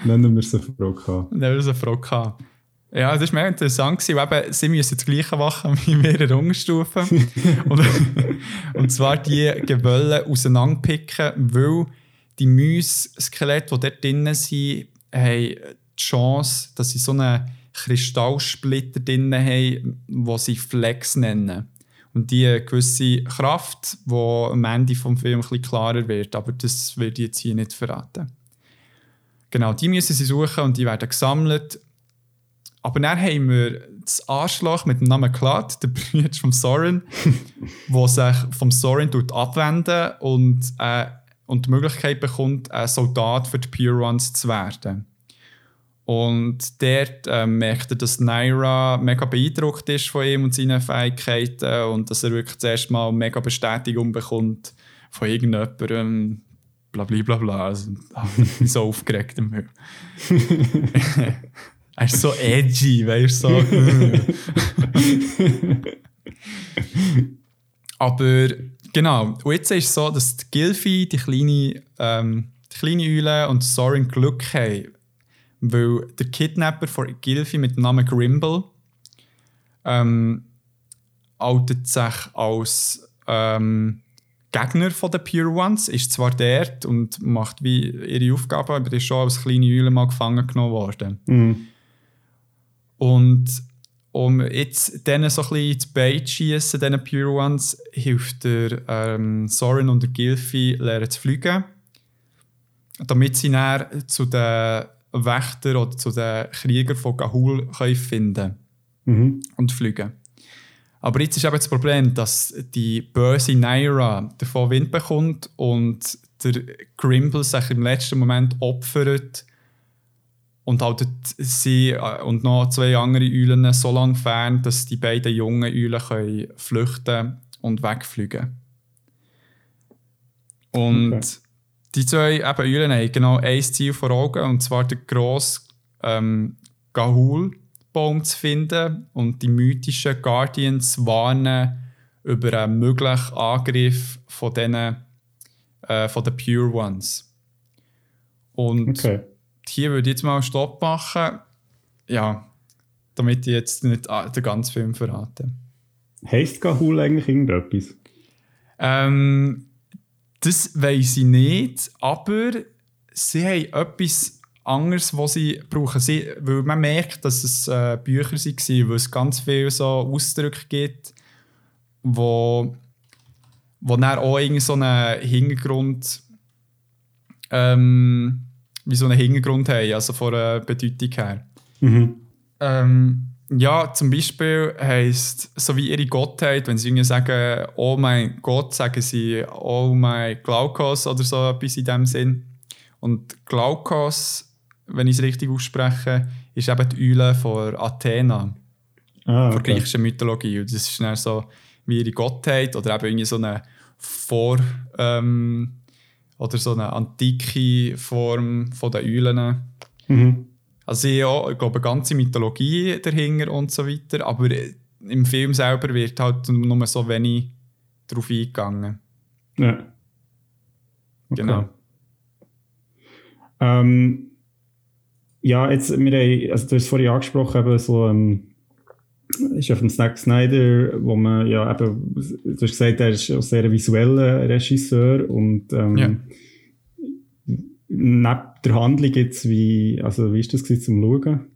Nennen wir sie Frau K. War es eine Frau K. Ja, das war mega interessant. Gewesen, weil eben, sie müssen das Gleiche machen wie wir in der Unterstufe. und, und zwar die Gewölle auseinanderpicken, weil die Mäuse-Skelette, die dort drin sind, haben die Chance, dass sie so einen Kristallsplitter drin haben, den sie Flex nennen. Und die gewisse Kraft, die am Ende des Films ein klarer wird. Aber das wird ich jetzt hier nicht verraten. Genau, die müssen sie suchen und die werden gesammelt. Aber dann haben wir das Arschloch mit dem Namen Clad, der Bruder vom Soren, der sich vom Soren abwenden und, äh, und die Möglichkeit bekommt, ein Soldat für die Pure Ones zu werden. Und dort äh, merkt er, dass Naira mega beeindruckt ist von ihm und seinen Fähigkeiten und dass er wirklich zuerst mal mega Bestätigung bekommt von irgendjemandem. Bla bla bla bla. Also, ah, ich bin so aufgeregt im er ist so edgy, weißt du? So. Aber genau, und jetzt ist es so, dass die Gilfi, die kleine, ähm, die kleine Eule und Soren Glück haben. Weil der Kidnapper von Gilfi mit dem Namen Grimble ähm, outet sich als ähm, Gegner von den Pure Ones, ist zwar dort und macht wie ihre Aufgabe, aber ist schon als kleine Eule mal gefangen genommen worden. Mhm. Und um jetzt denen so ein bisschen ins Bein zu schiessen, diesen Pure Ones, hilft der ähm, Soren und der Gilfi lernen zu fliegen, damit sie dann zu den Wächtern oder zu den Kriegern von Gahul können finden Mhm. und fliegen. Aber jetzt ist eben das Problem, dass die böse Naira davon Wind bekommt und der Grimble sich im letzten Moment opfert und haltet sie äh, und noch zwei andere Eulen so lange fern, dass die beiden jungen Eulen können flüchten und wegfliegen. Und Okay. die zwei eben Eulen haben genau ein Ziel vor Augen, und zwar den grossen ähm, Gahul-Baum zu finden und die mythischen Guardians warnen über einen möglichen Angriff von denen, äh, von den Pure Ones. Und Okay. Hier würde ich jetzt mal einen Stopp machen. Ja, damit ich jetzt nicht ah, den ganzen Film verrate. Heisst Gahul eigentlich irgendetwas? Ähm, das weiß ich nicht, aber sie haben etwas anderes, was sie brauchen. Sie, weil man merkt, dass es äh, Bücher waren, wo es ganz viele so Ausdrücke gibt, wo, wo dann auch irgendwie so einen Hintergrund ähm, wie so einen Hintergrund haben, also von der Bedeutung her. Mhm. Ähm, ja, zum Beispiel heisst, so wie ihre Gottheit, wenn sie irgendwie sagen, oh mein Gott, sagen sie, oh mein Glaukos oder so etwas in dem Sinn. Und Glaukos, wenn ich es richtig ausspreche, ist eben die Eule von Athena, Ah, von okay. griechischer Mythologie. Und das ist dann so wie ihre Gottheit oder eben irgendwie so eine Vor- ähm, oder so eine antike Form von den Eulen. Mhm. Also ja, ich glaube, eine ganze Mythologie dahinter und so weiter, aber im Film selber wird halt nur so wenig drauf eingegangen. Ja. Okay. Genau. Ähm, ja, jetzt, wir haben, also du hast es vorhin angesprochen, eben so, ähm, ist ja von Zack Snyder, wo man ja eben, du hast gesagt, er ist auch sehr ein visueller Regisseur und ähm, Ja. neben der Handlung jetzt, wie, also wie ist das gewesen zum Schauen?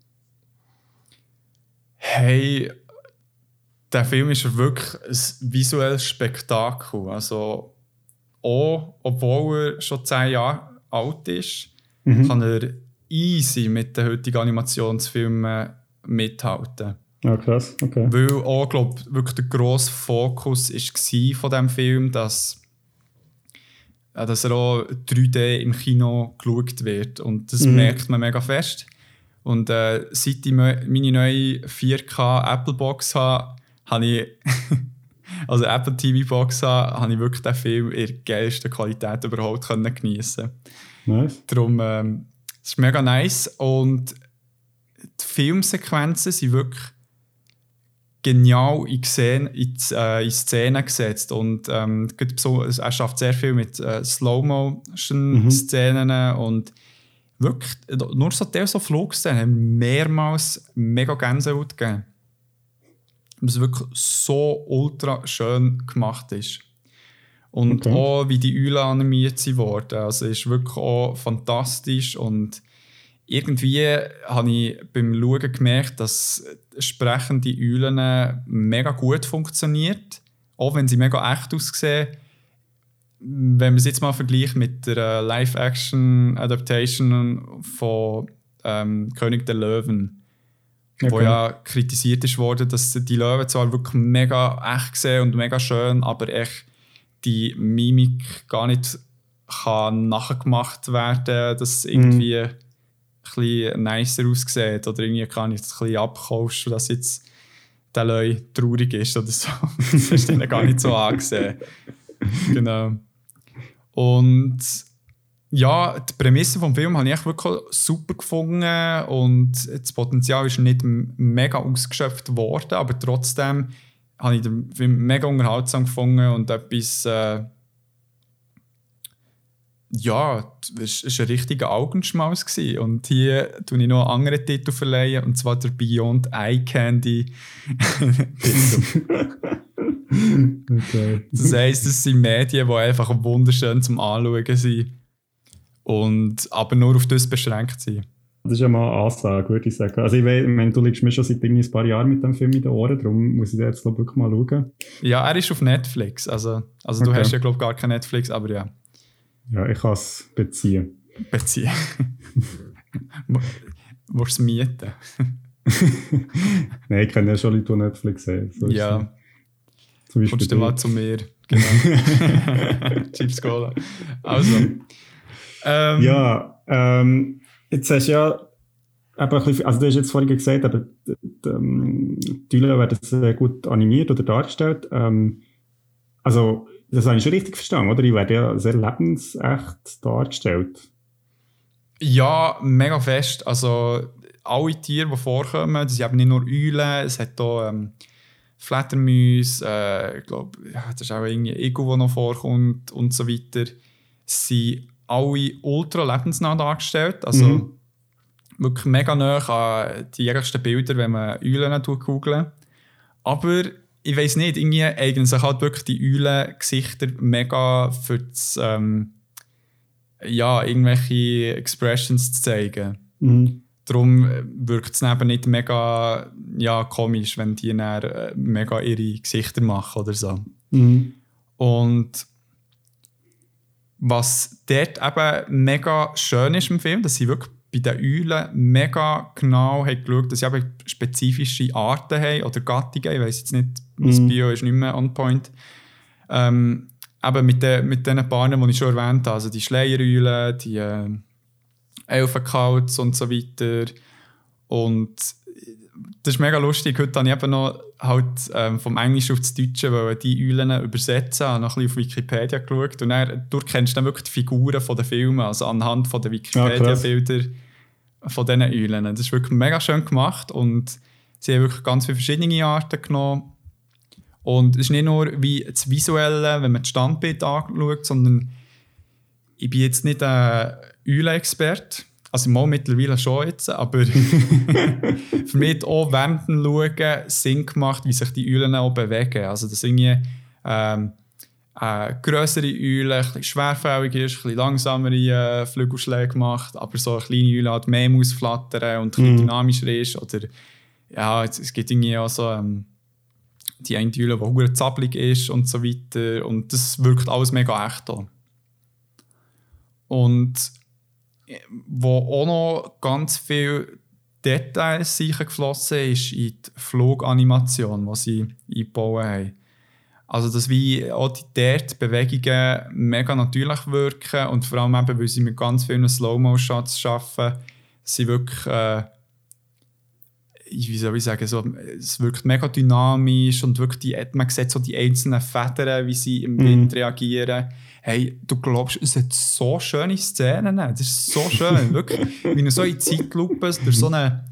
Hey, der Film ist wirklich ein visuelles Spektakel. Also auch, obwohl er schon 10 Jahre alt ist, Mhm. kann er easy mit den heutigen Animationsfilmen mithalten. Ja, krass, okay. Weil auch, glaub, wirklich der grosse Fokus war von diesem Film, dass, äh, dass er auch 3D im Kino geschaut wird. Und das Mhm. merkt man mega fest. Und äh, seit ich me- meine neue 4K Apple Box habe, habe ich, also Apple TV Box habe, habe ich wirklich den Film in der geilsten Qualität überhaupt können geniessen Nice. Darum, ähm, es ist mega nice und die Filmsequenzen sind wirklich genial in, Szene, in, äh, in Szenen gesetzt und ähm, er schafft sehr viel mit äh, Slow-Motion-Szenen und wirklich, nur so der so Flugszenen haben mehrmals mega Gänsehaut gegeben. Was wirklich so ultra schön gemacht ist. Und Okay. auch wie die Eulen animiert sind worden. Also ist wirklich auch fantastisch und irgendwie habe ich beim Schauen gemerkt, dass sprechende Eulen mega gut funktioniert, auch wenn sie mega echt aussehen. Wenn man es jetzt mal vergleicht mit der Live-Action-Adaptation von ähm, König der Löwen, wo Okay. ja kritisiert ist worden, dass die Löwen zwar wirklich mega echt sehen und mega schön, aber echt die Mimik gar nicht kann nachgemacht werden, dass es irgendwie ein bisschen nicer aussieht oder irgendwie kann ich es ein bisschen abkaufst, dass jetzt der Löwe traurig ist oder so. Das du dann gar nicht so angesehen. Genau. Und ja, die Prämisse vom Film habe ich wirklich super gefunden und das Potenzial ist nicht mega ausgeschöpft worden, aber trotzdem habe ich den Film mega unterhaltsam gefunden und etwas, äh, ja, es war ein richtiger Augenschmaus. Gewesen. Und hier tue ich noch einen anderen Titel verleihen, und zwar der Beyond Eye Candy Titel. okay. Das heisst, es sind Medien, die einfach wunderschön zum Anschauen sind. Und, aber nur auf das beschränkt sind. Das ist ja mal eine Ansage, würde ich sagen. Also ich, meine, du liegst mir schon seit ein paar Jahren mit dem Film in den Ohren, darum muss ich jetzt wirklich mal schauen. Ja, er ist auf Netflix. Also, also du Okay. hast ja, glaube ich, gar kein Netflix, aber ja, Ja, ich kann es beziehen. beziehen. Musst du es mieten? Nein, ich kenne ja schon Leute, die Netflix haben. So Ja. Zum Beispiel kommst du mal zu mir. Genau. Chips Cola. Also. Ähm, Ja, ähm, jetzt hast du ja eben ein bisschen, also du hast jetzt vorhin gesagt, aber die, die, ähm, die Eulen werden sehr gut animiert oder dargestellt. Ähm, also, das habe ich schon richtig verstanden, oder? Die werden ja sehr lebensecht dargestellt. Ja, mega fest. Also alle Tiere, die vorkommen, das sind eben nicht nur Eulen, es hat auch ähm, Fledermäuse, äh, ich glaube, ja, das ist auch irgendwie Ego, der noch vorkommt und so weiter. Sie sind alle ultra lebensnah dargestellt. Also Mhm. wirklich mega nah an die jährlichsten Bilder, wenn man Eulen googelt. Aber ich weiß nicht, irgendwie eignen sich halt wirklich die Eulen-Gesichter mega für das, ähm, ja, irgendwelche Expressions zu zeigen. Mhm. Darum äh, wirkt es eben nicht mega ja, komisch, wenn die dann äh, mega ihre Gesichter machen oder so. Mhm. Und was dort eben mega schön ist im Film, das sind wirklich bei den Eulen mega genau haben geschaut, dass sie eben spezifische Arten haben oder Gattungen. Ich weiß jetzt nicht, das Mhm. Bio ist nicht mehr on point. Ähm, aber mit, den, mit den Bahnen, die ich schon erwähnt habe, also die Schleiereulen, die äh, Elfenkauz und so weiter. Und das ist mega lustig. Heute habe ich eben noch halt, ähm, vom Englischen auf das Deutsche weil die Eulen übersetzen, habe noch ein bisschen auf Wikipedia geschaut und dann, du kennst dann wirklich die Figuren von den Filmen, also anhand von den Wikipedia-Bilder von diesen Eulen. Das ist wirklich mega schön gemacht und sie haben wirklich ganz viele verschiedene Arten genommen. Und es ist nicht nur wie das Visuelle, wenn man das Standbild anschaut, sondern ich bin jetzt nicht ein Eulen-Experte. Also mal mittlerweile schon jetzt, aber für mich hat auch während dem Schauen Sinn gemacht, wie sich die Eulen auch bewegen. Also dass irgendwie ähm, eine grössere Eule ein schwerfällig ist, ein bisschen langsamere äh, Flügelschläge macht, aber so eine kleine Eule halt mehr muss flattern und ein bisschen Mhm. dynamischer ist. Oder ja, es, es gibt irgendwie auch so ähm, die eine Eule, die hure zappelig ist und so weiter. Und das wirkt alles mega echt auch. Und äh, wo auch noch ganz viel Details sicher geflossen ist in die Fluganimation, die sie eingebaut haben. Also, dass wie auch die dort Bewegungen mega natürlich wirken und vor allem eben, weil sie mit ganz vielen Slow-Mo-Shots arbeiten, sie wirklich, äh, wie soll ich sagen, so, es wirkt mega dynamisch und wirklich die, man sieht so die einzelnen Federn, wie sie im Mhm. Wind reagieren. Hey, du glaubst, es hat so schöne Szenen. Das ist so schön, wirklich. Wie du so in Zeitlupe durch so, eine,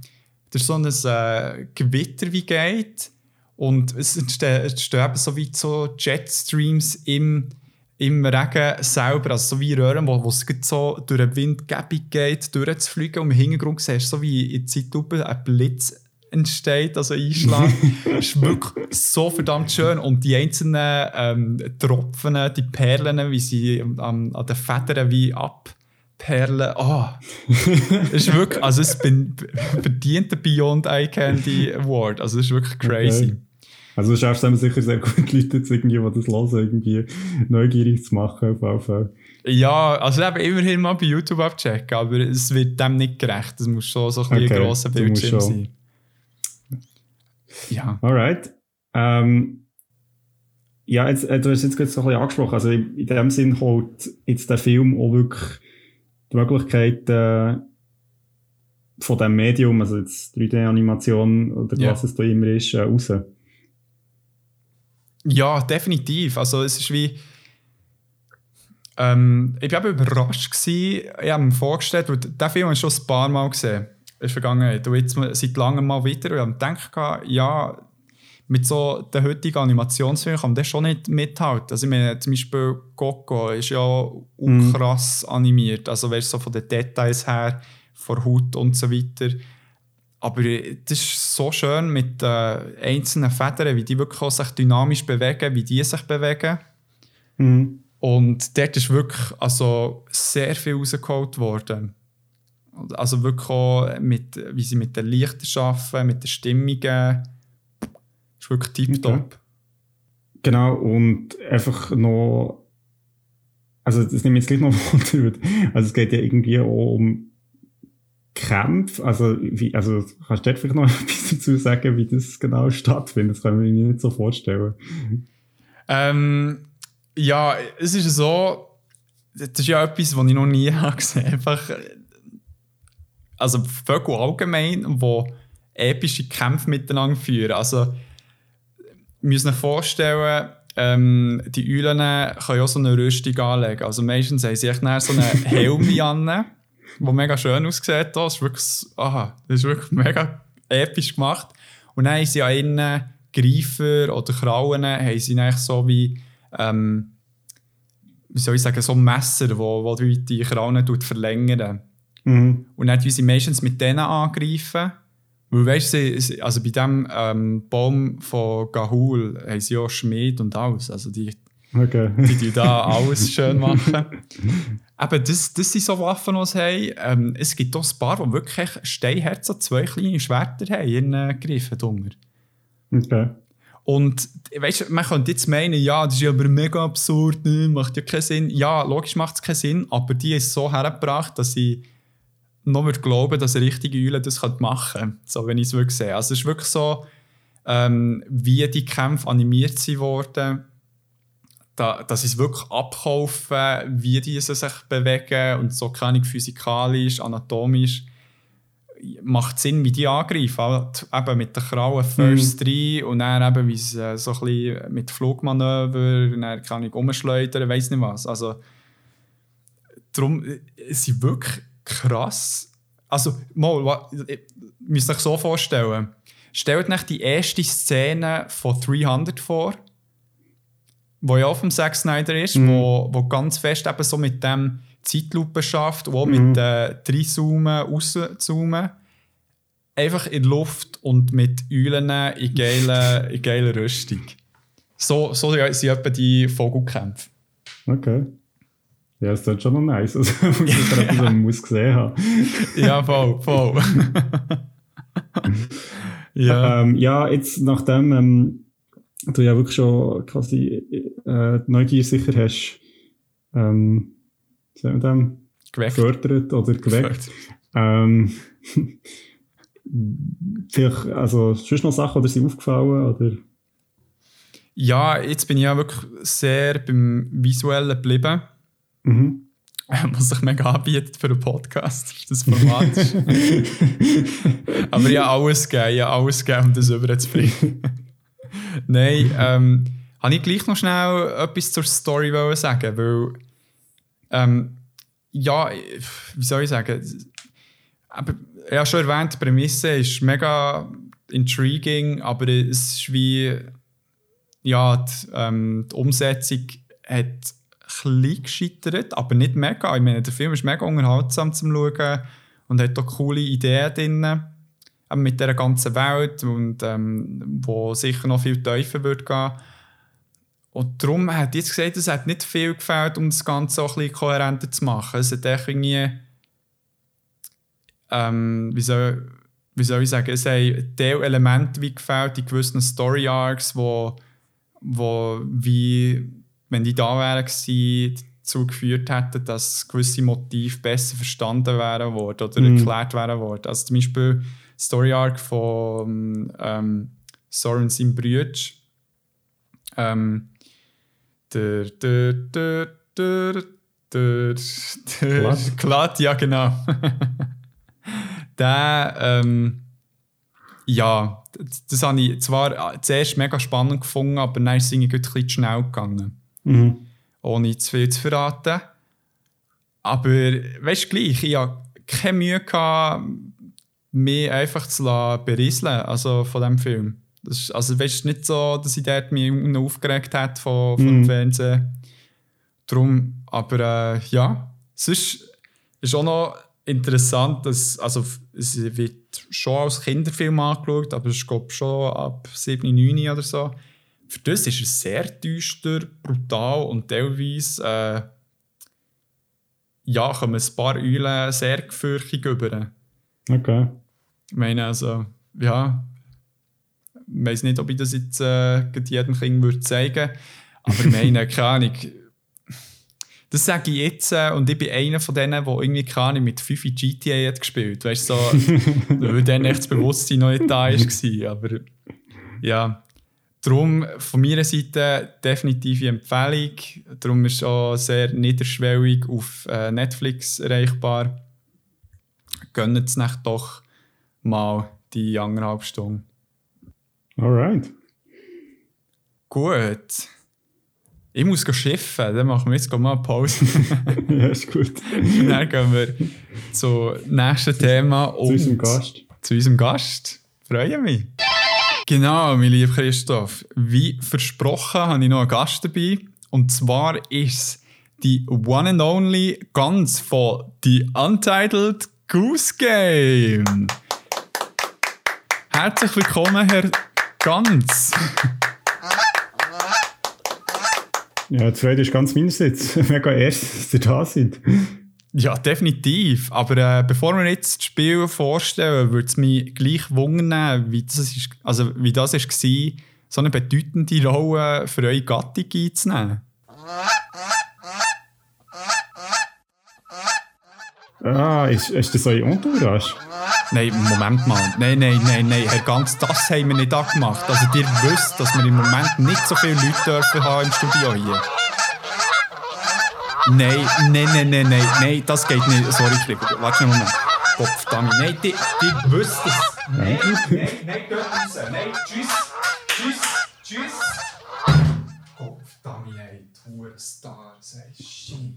durch so ein äh, Gewitter wie geht und es entstehen, so wie so Jetstreams im, im Regen selber, also so wie Röhren, wo, wo es so durch den Wind geht, durchzufliegen und im Hintergrund siehst du so wie in Zeitlupe ein Blitz entsteht, also einschlägt. Ist wirklich so verdammt schön. Und die einzelnen ähm, Tropfen, die Perlen, wie sie an, an den Federn wie abperlen. Oh, das ist wirklich, also es bin, verdient den Beyond Eye Candy Award. Also das ist wirklich crazy. Okay. Also du schaffst es sicher sehr gut, Leute irgendwie, die das hören, irgendwie neugierig zu machen auf jeden Fall. Ja, also eben immerhin mal bei YouTube abchecken, aber es wird dem nicht gerecht. Es muss schon so ein, okay, ein grosser Bildschirm sein. Ja. Alright. Ähm, ja, jetzt, äh, du hast jetzt gerade so ein bisschen angesprochen. Also in, in dem Sinn holt jetzt der Film auch wirklich die Möglichkeit äh, von dem Medium, also jetzt 3D-Animation oder Ja. was es da immer ist, äh, raus. Ja, definitiv. Also es ist wie... Ähm, ich war überrascht. Gewesen. Ich habe mir vorgestellt, weil den Film habe ich schon ein paar Mal gesehen in der Vergangenheit. Und jetzt seit langem mal wieder. Und ich gedacht, ja, mit so den heutigen Animationsfilmen kann man das schon nicht mithalten. Also ich meine, zum Beispiel Coco ist ja Mhm. krass animiert. Also weißt so von den Details her, von Haut und so weiter. Aber äh, das ist so schön mit äh, einzelnen Federn, wie die wirklich sich dynamisch bewegen, wie die sich bewegen. Mhm. Und dort ist wirklich also sehr viel rausgeholt worden. Also wirklich auch, mit, wie sie mit den Lichtern arbeiten, mit den Stimmungen. ist wirklich tipptopp. Genau, und einfach noch, also das nehme ich jetzt gleich noch Wunder, also es geht ja irgendwie auch um Kämpfe, also, wie, also kannst du dort vielleicht noch etwas dazu sagen, wie das genau stattfindet? Das kann ich mir nicht so vorstellen. Ähm, ja, es ist so, das ist ja etwas, was ich noch nie habe gesehen Einfach, äh, also Vögel allgemein, wo epische Kämpfe miteinander führen. Also, wir müssen uns vorstellen, ähm, die Eulen können auch so eine Rüstung anlegen. Also meistens haben sie echt nachher so einen Helm an, der mega schön aussieht. Das ist wirklich, aha, das ist wirklich mega episch gemacht. Und dann haben sie an ihren Greifer oder Krauen haben sie eigentlich so wie, ähm, wie soll ich sagen, so Messer, wo, wo die, die Krauen verlängern. Mhm. Und dann sie meistens mit denen angreifen. Weil weißt du, also bei dem ähm, Baum von Gahul haben sie auch Schmied und alles. Also die, Okay. die tun da alles schön machen. Aber das, das sind so Waffen, die sie haben. Ähm, es gibt auch ein paar, die wirklich steinhart so zwei kleine Schwerter haben in ihren Griffen drunter. Okay. Und weißt, du, man könnte jetzt meinen, ja, das ist ja aber mega absurd, ne, macht ja keinen Sinn. Ja, logisch macht es keinen Sinn, aber die ist so hergebracht, dass sie noch würde glauben, dass eine richtige Eule das machen könnte. So, wenn ich es wirklich sehe. Also es ist wirklich so, ähm, wie die Kämpfe animiert sind worden, da, dass sie es wirklich abkaufen, wie die sich bewegen und so keine physikalisch, anatomisch macht Sinn, wie die angreifen. Halt eben mit den Krallen first mhm. rein und dann eben, wie sie so ein bisschen mit Flugmanöver, dann kann ich umschleudern, weiß nicht was. Also, darum sind sie wirklich krass. Also, mal, ihr müsst euch so vorstellen. Stellt euch die erste Szene von 300 vor, wo ja auch vom Zack Snyder ist, mhm. wo, wo ganz fest eben so mit dem Zeitlupe schafft, auch mhm. mit äh, reinzoomen, rauszoomen. Einfach in Luft und mit Eulen in geiler, in geiler Rüstung. So, so sind etwa die Vogelkämpfe. Okay. Ja, das ist schon noch nice. Also, muss ich ja. etwas muss gesehen haben. ja, voll, voll. ja. Ähm, ja, jetzt nachdem ähm, du ja wirklich schon quasi äh, Neugier sicher hast, ähm, wie dem? Geweckt. Gefördert oder geweckt. Ähm, vielleicht, also, sonst noch Sachen, oder sind aufgefallen, oder? Ja, jetzt bin ich ja wirklich sehr beim Visuellen geblieben. Mhm. Was sich mega anbietet für einen Podcast, das Format Aber ja, alles gegeben, ja, alles gegeben, um das überzubringen. Nein, ähm, habe ich gleich noch schnell etwas zur Story sagen, weil ähm, ja, wie soll ich sagen, aber, ja, schon erwähnt, die Prämisse ist mega intriguing, aber es ist wie, ja, die, ähm, die Umsetzung hat klein gescheitert, aber nicht mega. Ich meine, der Film ist mega unterhaltsam zum Schauen und hat auch coole Ideen drin. mit dieser ganzen Welt und ähm, wo sicher noch viel tiefer wird gehen. Und darum hat jetzt gesagt, es hat nicht viel gefällt, um das Ganze auch ein bisschen kohärenter zu machen. Es hat irgendwie, ähm, wie, soll, wie soll ich sagen, es haben Elemente wie gefällt in gewissen Story Arcs, wo, wo wie wenn die da wären gewesen, dazu geführt hätten, dass gewisse Motive besser verstanden wären worden oder mm. erklärt wären worden. Also zum Beispiel Story Arc von ähm, Soren sein Brütsch. Ähm, der, der, der, der, der, der, Glatt, ja genau. der, ähm, ja, das, das habe ich zwar zuerst mega spannend gefunden, aber dann ist es irgendwie ein bisschen schnell gegangen. Mhm. Ohne zu viel zu verraten. Aber weißt du gleich, ich hatte keine Mühe, gehabt, mich einfach zu berieseln also von diesem Film. Das ist, also weißt nicht so, dass ich dort mich aufgeregt hat von, von mm. dem Fernsehen. Drum, aber äh, ja, sonst ist auch noch interessant, dass also, es wird schon als Kinderfilm angeschaut, aber es ist schon ab 7, 9 oder so. Für das ist es sehr düster, brutal und teilweise äh, ja, kommen ein paar Eulen sehr gefürchtig über. Okay. Ich meine, also, ja, ich weiß nicht, ob ich das jetzt äh, jedem Kind würde zeigen würde, aber ich meine, keine Ahnung, das sage ich jetzt äh, und ich bin einer von denen, der irgendwie keine Ahnung, mit 5 GTA hat gespielt hat. Weißt du, so, weil dann echt das Bewusstsein noch nicht da war. Aber ja, Darum von meiner Seite definitive Empfehlung. Darum ist auch sehr niederschwellig auf äh, Netflix erreichbar. Gönnt es nicht doch mal die anderthalb Stunden. Alright. Gut. Ich muss schiffen, dann machen wir jetzt mal eine Pause. ja, ist gut. dann gehen wir zum nächsten Thema. Zu unserem Gast. Zu unserem Gast. Freue mich. Genau, mein lieber Christoph. Wie versprochen habe ich noch einen Gast dabei. Und zwar ist die One and Only Ganz von The Untitled Goose Game. Herzlich willkommen, Herr Ganz. Ja, die Freude ist ganz meinerseits. Mega erst, dass ihr da seid. Ja, definitiv. Aber äh, bevor wir jetzt das Spiel vorstellen, würde es mich gleich wundern, wie das, ist, also wie das ist war, so eine bedeutende Rolle für eure Gattung einzunehmen. Ah, ist, ist das eure Entourage? Nein, Moment mal. Nein, nein, nein, nein. Herr Ganz, das haben wir nicht angemacht. Also, ihr wisst, dass wir im Moment nicht so viele Leute dürfen haben im Studio hier. Nein, nein, nein, nein, nein, nein, das geht nicht. Sorry, Krieg. Warte einen Moment. Dami. Nein, die, die wisst es. Nein, nein, nein, geht raus. Nein, tschüss, tschüss, tschüss. Kopf, Dami, ey, Tour Stars, ey, shit.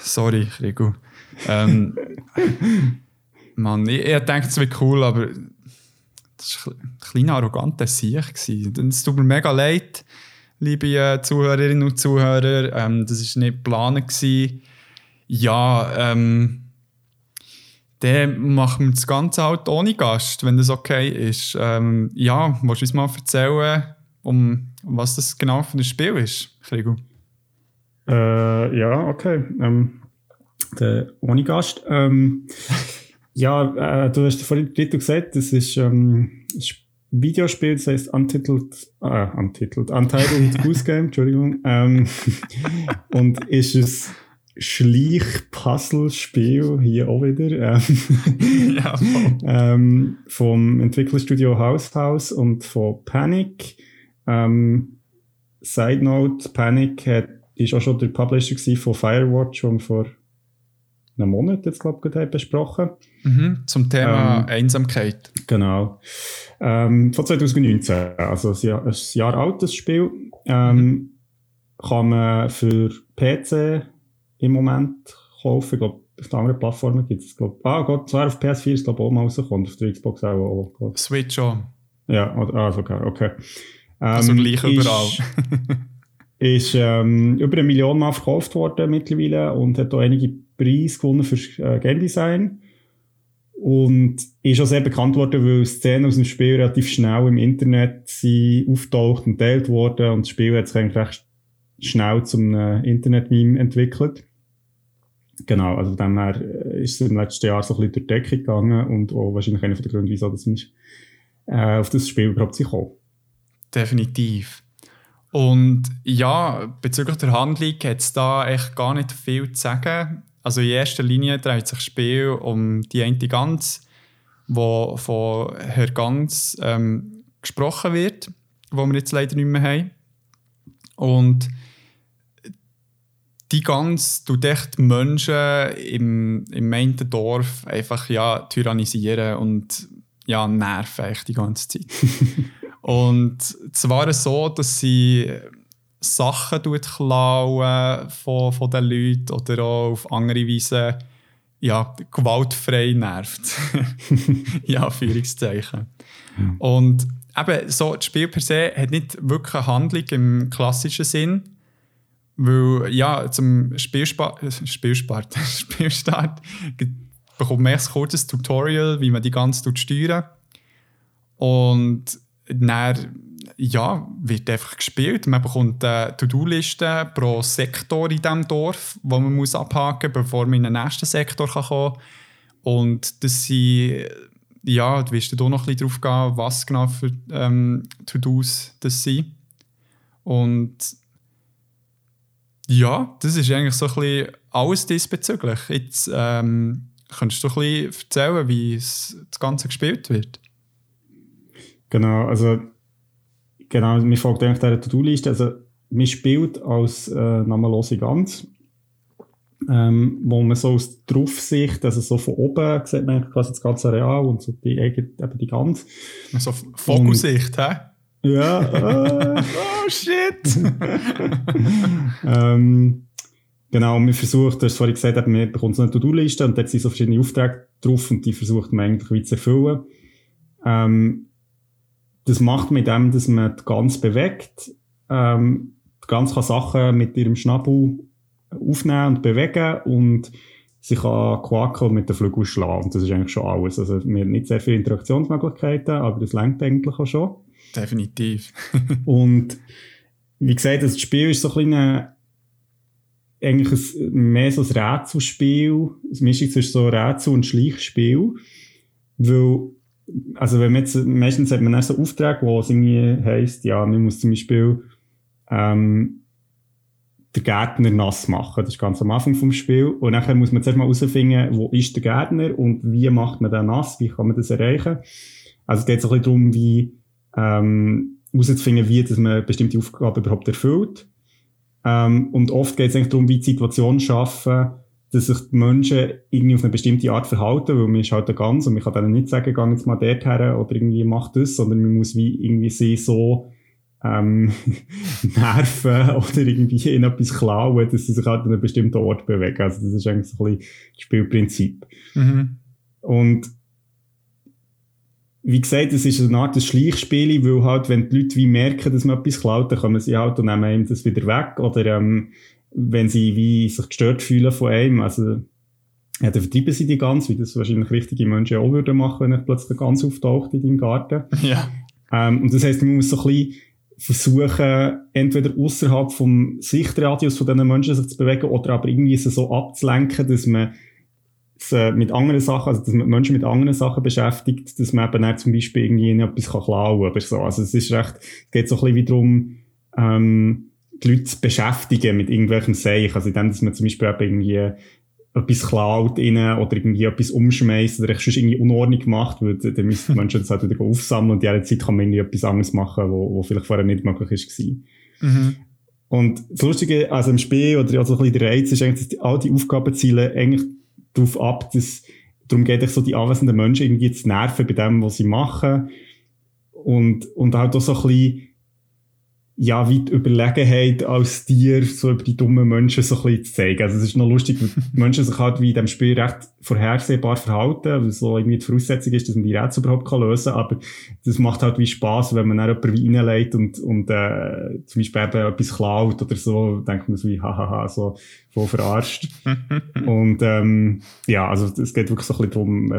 sorry, Rigo. Ähm, Mann, ich, ich dachte, es wird cool, aber das war ein kleiner arroganter Sieg. Es tut mir mega leid, liebe äh, Zuhörerinnen und Zuhörer. Ähm, das war nicht geplant. Gewesen. Ja, ähm, dann machen wir das Ganze halt ohne Gast, wenn das okay ist. Ähm, ja, willst du uns mal erzählen, um, was das genau für ein Spiel ist, Krigo? Äh, ja, okay. Ähm, der, ohne Gast. Ähm, ja, äh, du hast vorhin Titel gesagt, das ist ähm, ein Videospiel, das heißt Untitled, äh, Untitled, Untitled Goose Game, Entschuldigung. Ähm, und ist es Schleich-Puzzle-Spiel, hier auch wieder, ähm, ja, ähm, vom Entwicklerstudio House House und von Panic. Ähm, Side Note, Panic hat, ist auch schon der Publisher von Firewatch, den wir vor einem Monat jetzt, glaube ich, besprochen mhm, Zum Thema ähm, Einsamkeit. Genau. Ähm, von 2019, also ein Jahr, ein Jahr altes Spiel. Ähm, mhm. Kann man für PC im Moment kaufen. Ich glaube, auf den anderen Plattformen gibt es, glaube Ah Gott, zwar auf PS4 ist glaube ich auch mal rausgekommen, auf der Xbox auch. auch Switch auch. Ja, also okay. okay. Also ähm, gleich überall. ist ähm, über eine Million Mal verkauft worden mittlerweile und hat auch einige Preise gewonnen für äh, Game Design. Und ist auch sehr bekannt worden, weil Szenen aus dem Spiel relativ schnell im Internet sind auftaucht und teilt worden und das Spiel hat sich eigentlich recht schnell zum Internet-Meme entwickelt. Genau, also von dem her äh, ist es im letzten Jahr so ein bisschen durch die Decke gegangen und auch wahrscheinlich einer der Gründe, wieso das ist, äh, auf das Spiel überhaupt sich kommen. Definitiv. Und ja, bezüglich der Handlung hat es da echt gar nicht viel zu sagen. Also in erster Linie dreht sich das Spiel um die eine Gans, wo von Herr Ganz ähm, gesprochen wird, wo wir jetzt leider nicht mehr haben. Und die Gans tut echt Menschen im, im einen Dorf einfach ja, tyrannisieren und ja, nerven echt die ganze Zeit. und zwar so, dass sie Sachen klauen von, von den Leuten oder auch auf andere Weise ja, gewaltfrei nervt. ja, Führungszeichen. Ja. Und eben, so, das Spiel per se hat nicht wirklich eine Handlung im klassischen Sinn, weil ja, zum Spielspart, Spielspart, Spielstart bekommt man ein kurzes Tutorial, wie man die ganze steuern und dann ja, wird einfach gespielt. Man bekommt eine To-Do-Liste pro Sektor in diesem Dorf, wo man muss abhaken muss, bevor man in den nächsten Sektor kann kommen kann. Und das sind, ja, du wirst da noch ein bisschen drauf gehen, was genau für ähm, To-Dos das sind. Und ja, das ist eigentlich so ein bisschen alles diesbezüglich. Jetzt ähm, könntest du ein bisschen erzählen, wie das Ganze gespielt wird. Genau, also genau, mir folgt eigentlich dieser To-Do-Liste. Also, man spielt als äh, namenlose Gans, ähm, wo man so aus der Draufsicht, also so von oben sieht man quasi das ganze Areal und so die, eben die Gans. Also Fokussicht, hä? Ja. Äh, oh shit! ähm, genau, man versucht, du hast vorhin gesagt, man bekommt so eine To-Do-Liste und dort sind so verschiedene Aufträge drauf und die versucht man eigentlich wie zu erfüllen. Ähm, das macht mit dem, dass man die Gans bewegt. Ähm, die Gans kann Sachen mit ihrem Schnabel aufnehmen und bewegen und sie kann quaken und mit den Flügeln schlagen. Und das ist eigentlich schon alles. Also, wir haben nicht sehr viele Interaktionsmöglichkeiten, aber das lenkt eigentlich auch schon. Definitiv. und wie gesagt, das Spiel ist so ein bisschen eigentlich ein, mehr so ein Rätselspiel, eine Mischung zwischen so Rätsel- und Schleichspiel, weil also wenn man jetzt, meistens hat man dann so Aufträge, wo es irgendwie heisst, ja, man muss zum Beispiel ähm, den Gärtner nass machen. Das ist ganz am Anfang vom Spiel. Und nachher muss man zuerst mal herausfinden, wo ist der Gärtner und wie macht man den nass, wie kann man das erreichen. Also es geht so ein bisschen darum, wie ähm, herauszufinden, wie dass man bestimmte Aufgaben überhaupt erfüllt. Ähm, und oft geht es eigentlich darum, wie die Situation schaffen, dass sich die Menschen irgendwie auf eine bestimmte Art verhalten, weil man ist halt ein Ganz und man kann denen nicht sagen, geh jetzt mal dort her oder irgendwie mach das, sondern man muss wie irgendwie sie so ähm, nerven oder irgendwie in etwas klauen, dass sie sich halt an einem bestimmten Ort bewegen. Also das ist eigentlich so ein bisschen das Spielprinzip. Mhm. Und wie gesagt, es ist eine Art des Schleichspiel, weil halt, wenn die Leute wie merken, dass man etwas klaut, dann kommen sie halt und nehmen ihm das wieder weg. Oder ähm, wenn sie wie sich gestört fühlen von einem, also ja, dann vertreiben sie die Gans, wie das wahrscheinlich richtige Menschen auch würden machen, wenn plötzlich eine Gans auftaucht in deinem Garten. Ja. Ähm, und das heisst, man muss so ein bisschen versuchen, entweder außerhalb vom Sichtradius von diesen Menschen sich zu bewegen oder aber irgendwie so abzulenken, dass man mit anderen Sachen, also dass man Menschen mit anderen Sachen beschäftigt, dass man eben auch zum Beispiel irgendwie etwas kann klauen oder so. Also es ist recht, es geht so ein bisschen wie darum, ähm, die Leute zu beschäftigen mit irgendwelchen Seich. Also indem, dass man zum Beispiel irgendwie etwas klaut innen oder irgendwie etwas umschmeißt oder sonst irgendwie Unordnung macht, weil dann müssen die Menschen das halt wieder aufsammeln und in dieser Zeit kann man irgendwie etwas anderes machen, wo, wo vielleicht vorher nicht möglich ist Mhm. Und das Lustige, also im Spiel oder also ein bisschen der Reiz ist eigentlich, dass all die Aufgabenziele eigentlich darauf ab, dass darum geht es so die anwesenden Menschen irgendwie zu nerven bei dem, was sie machen und, und halt auch so ein bisschen ja, wie die Überlegenheit als Tier so über die dummen Menschen so ein bisschen zu zeigen. Also es ist noch lustig, weil die Menschen sich halt wie in diesem Spiel recht vorhersehbar verhalten, weil so irgendwie die Voraussetzung ist, dass man die Rätsel überhaupt kann lösen kann. Aber das macht halt wie Spaß, wenn man dann jemanden wie reinlegt und, und äh, zum Beispiel eben etwas klaut oder so, denkt man so wie, hahaha, so voll verarscht. und ähm, ja, also es geht wirklich so ein bisschen darum,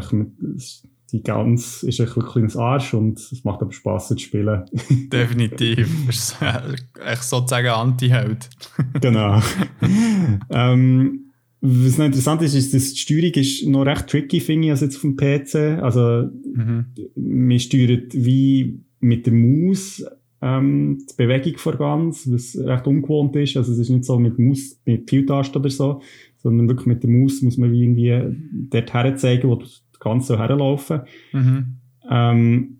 die Gans ist ein kleines Arsch und es macht aber Spaß zu spielen. Definitiv. ist echt sozusagen Anti-Held. genau. ähm, was noch interessant ist, ist, dass die Steuerung ist noch recht tricky, finde ich, als jetzt vom PC. Also, mhm. man steuert wie mit der Maus ähm, die Bewegung von Gans, was recht ungewohnt ist. Also, es ist nicht so mit Maus, mit Pfeiltasten oder so, sondern wirklich mit der Maus muss man wie irgendwie dort herzeigen, wo ganz so herlaufen. Mhm. Ähm,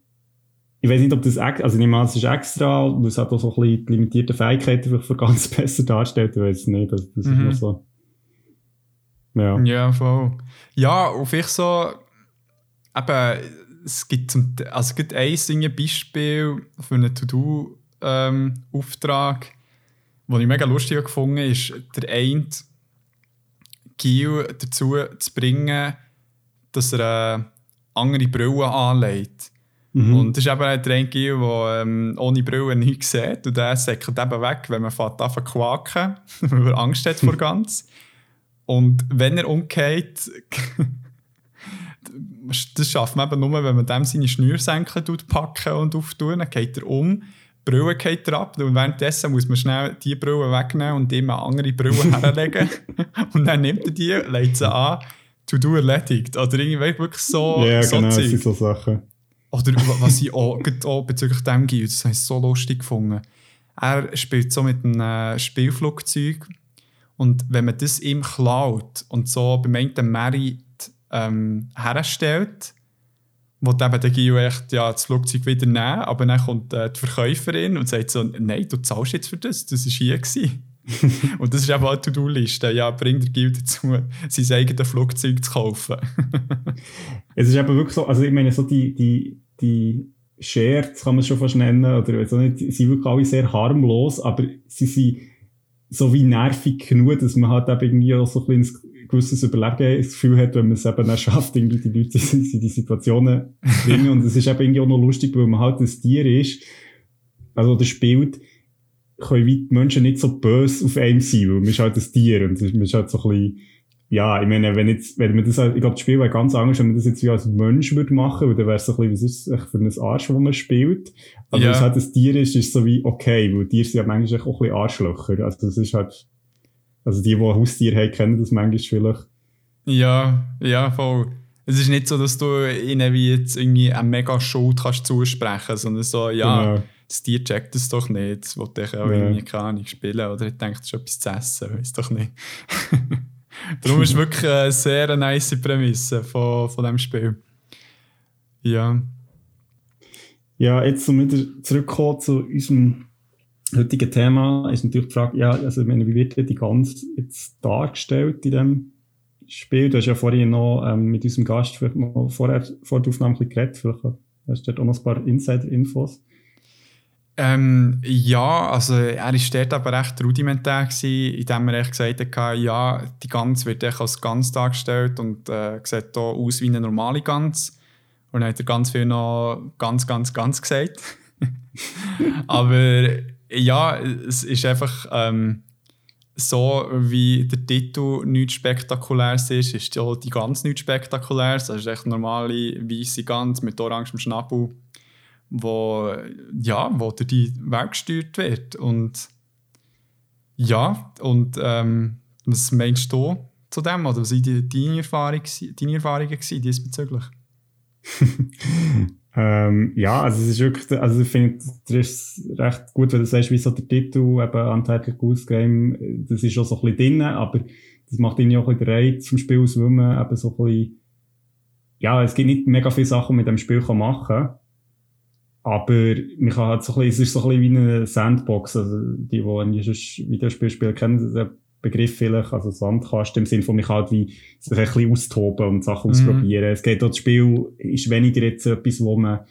ich weiß nicht, ob das, also ich nehme an, es ist extra, weil es hat auch so ein bisschen die limitierten Fähigkeiten für ganz besser darstellt. Ich weiß nicht, das, das mhm. ist so. Ja. Ja, voll. Ja, auf ich so, eben, es gibt, zum, also es gibt ein Beispiel für einen To-Do-Auftrag, ähm, den ich mega lustig gefunden habe, ist, der eine Gil dazu zu bringen, dass er eine andere Brille anlegt. Mhm. Und das ist eben der Trainkill, der ähm, ohne Brille nichts sieht. Und der säckelt eben weg, wenn man fährt an quaken, weil er Angst hat vor ganz. Und wenn er umgeht, das schafft man eben nur, wenn man dem seine Schnürsenkel packen und auftun, dann geht er um. Die Brille geht er ab und währenddessen muss man schnell die Brille wegnehmen und ihm eine andere Brille herlegen. und dann nimmt er die, legt sie an To-Do erledigt. Oder irgendwie wirklich so. Ja, so genau, das sind so Sachen. Oder was ich auch, auch bezüglich dem gibt, das habe ich so lustig gefunden. Er spielt so mit einem äh, Spielflugzeug und wenn man das ihm klaut und so beim einen Merit ähm, herstellt, wo eben der Gio echt ja, das Flugzeug wieder nehmen, aber dann kommt äh, die Verkäuferin und sagt so, nein, du zahlst jetzt für das, das war hier. Gewesen. und das ist eben auch eine To-Do-Liste. Ja, bringt der Guild dazu, sein eigenes Flugzeug zu kaufen. es ist eben wirklich so, also ich meine, so die, die, die Shares kann man schon fast nennen, oder also nicht, sie sind wirklich alle sehr harmlos, aber sie sind so wie nervig genug, dass man halt eben irgendwie auch so ein gewisses Überlegen das Gefühl hat, wenn man es eben dann schafft, irgendwie die Leute in die Situationen zu bringen. Und es ist eben irgendwie auch noch lustig, weil man halt ein Tier ist, also der spielt, können die Menschen nicht so böse auf einem sein, weil man ist halt ein Tier und man ist halt so ein bisschen, ja, ich meine, wenn jetzt, wenn man das halt, ich glaube, das Spiel wäre ganz anders, wenn man das jetzt wie als Mensch würde machen, weil dann wäre es so ein bisschen, was ist das für ein Arsch, wo man spielt. Aber ja. wenn es halt ein Tier ist, ist es so wie, okay, weil Tiere sind ja manchmal auch ein bisschen Arschlöcher. Also das ist halt, also die, die ein Haustier haben, kennen das manchmal vielleicht. Ja, ja, voll. Es ist nicht so, dass du ihnen wie jetzt irgendwie eine mega Schuld kannst zusprechen, sondern so, ja, genau das Tier checkt es doch nicht, das will ich auch ja. irgendwie keine Ahnung spielen oder ich denke, das ist etwas zu essen, weiß doch nicht. Darum ist es wirklich eine sehr nice Prämisse von, von diesem Spiel. Ja. Ja, jetzt um wieder zurückzukommen zu unserem heutigen Thema, ist natürlich die Frage, ja, also meine, wie wird die Gans jetzt dargestellt in dem Spiel? Du hast ja vorhin noch ähm, mit unserem Gast vorher, vor der Aufnahme ein bisschen geredet, vielleicht hast du dort auch noch ein paar Insider-Infos. Ähm, ja, also er war dort aber recht rudimentär, gewesen, indem er echt gesagt hat, ja, die Gans wird echt als Gans dargestellt und äh, sieht hier aus wie eine normale Gans. Und dann hat er ganz viel noch ganz, ganz, ganz gesagt. aber ja, es ist einfach ähm, so, wie der Titel nichts Spektakuläres ist, ist die Gans nichts Spektakuläres. Das ist echt eine normale weiße Gans mit orangem Schnabel wo, ja, wo durch die Welt gesteuert wird. Und ja, und ähm, was meinst du zu dem? Oder was waren deine, Erfahrung, deine Erfahrungen diesbezüglich? ähm, ja, also es ist wirklich, also ich finde, das ist recht gut, wenn du sagst, wie so der Titel, eben Untitled Goose Game, das ist auch so ein bisschen drin, aber das macht irgendwie auch ein bisschen den Reiz zum Spiel aus, weil man eben so ein bisschen, ja, es gibt nicht mega viele Sachen, die man mit dem Spiel machen kann. Aber man kann halt so ein bisschen, es ist so ein bisschen wie eine Sandbox. Also die, die schon Videospiel spielen, kennen den Begriff vielleicht, also Sandkasten im Sinne von, man kann halt wie sich ein bisschen austoben und Sachen mhm. ausprobieren. Es geht auch, das Spiel ist weniger jetzt etwas, wo man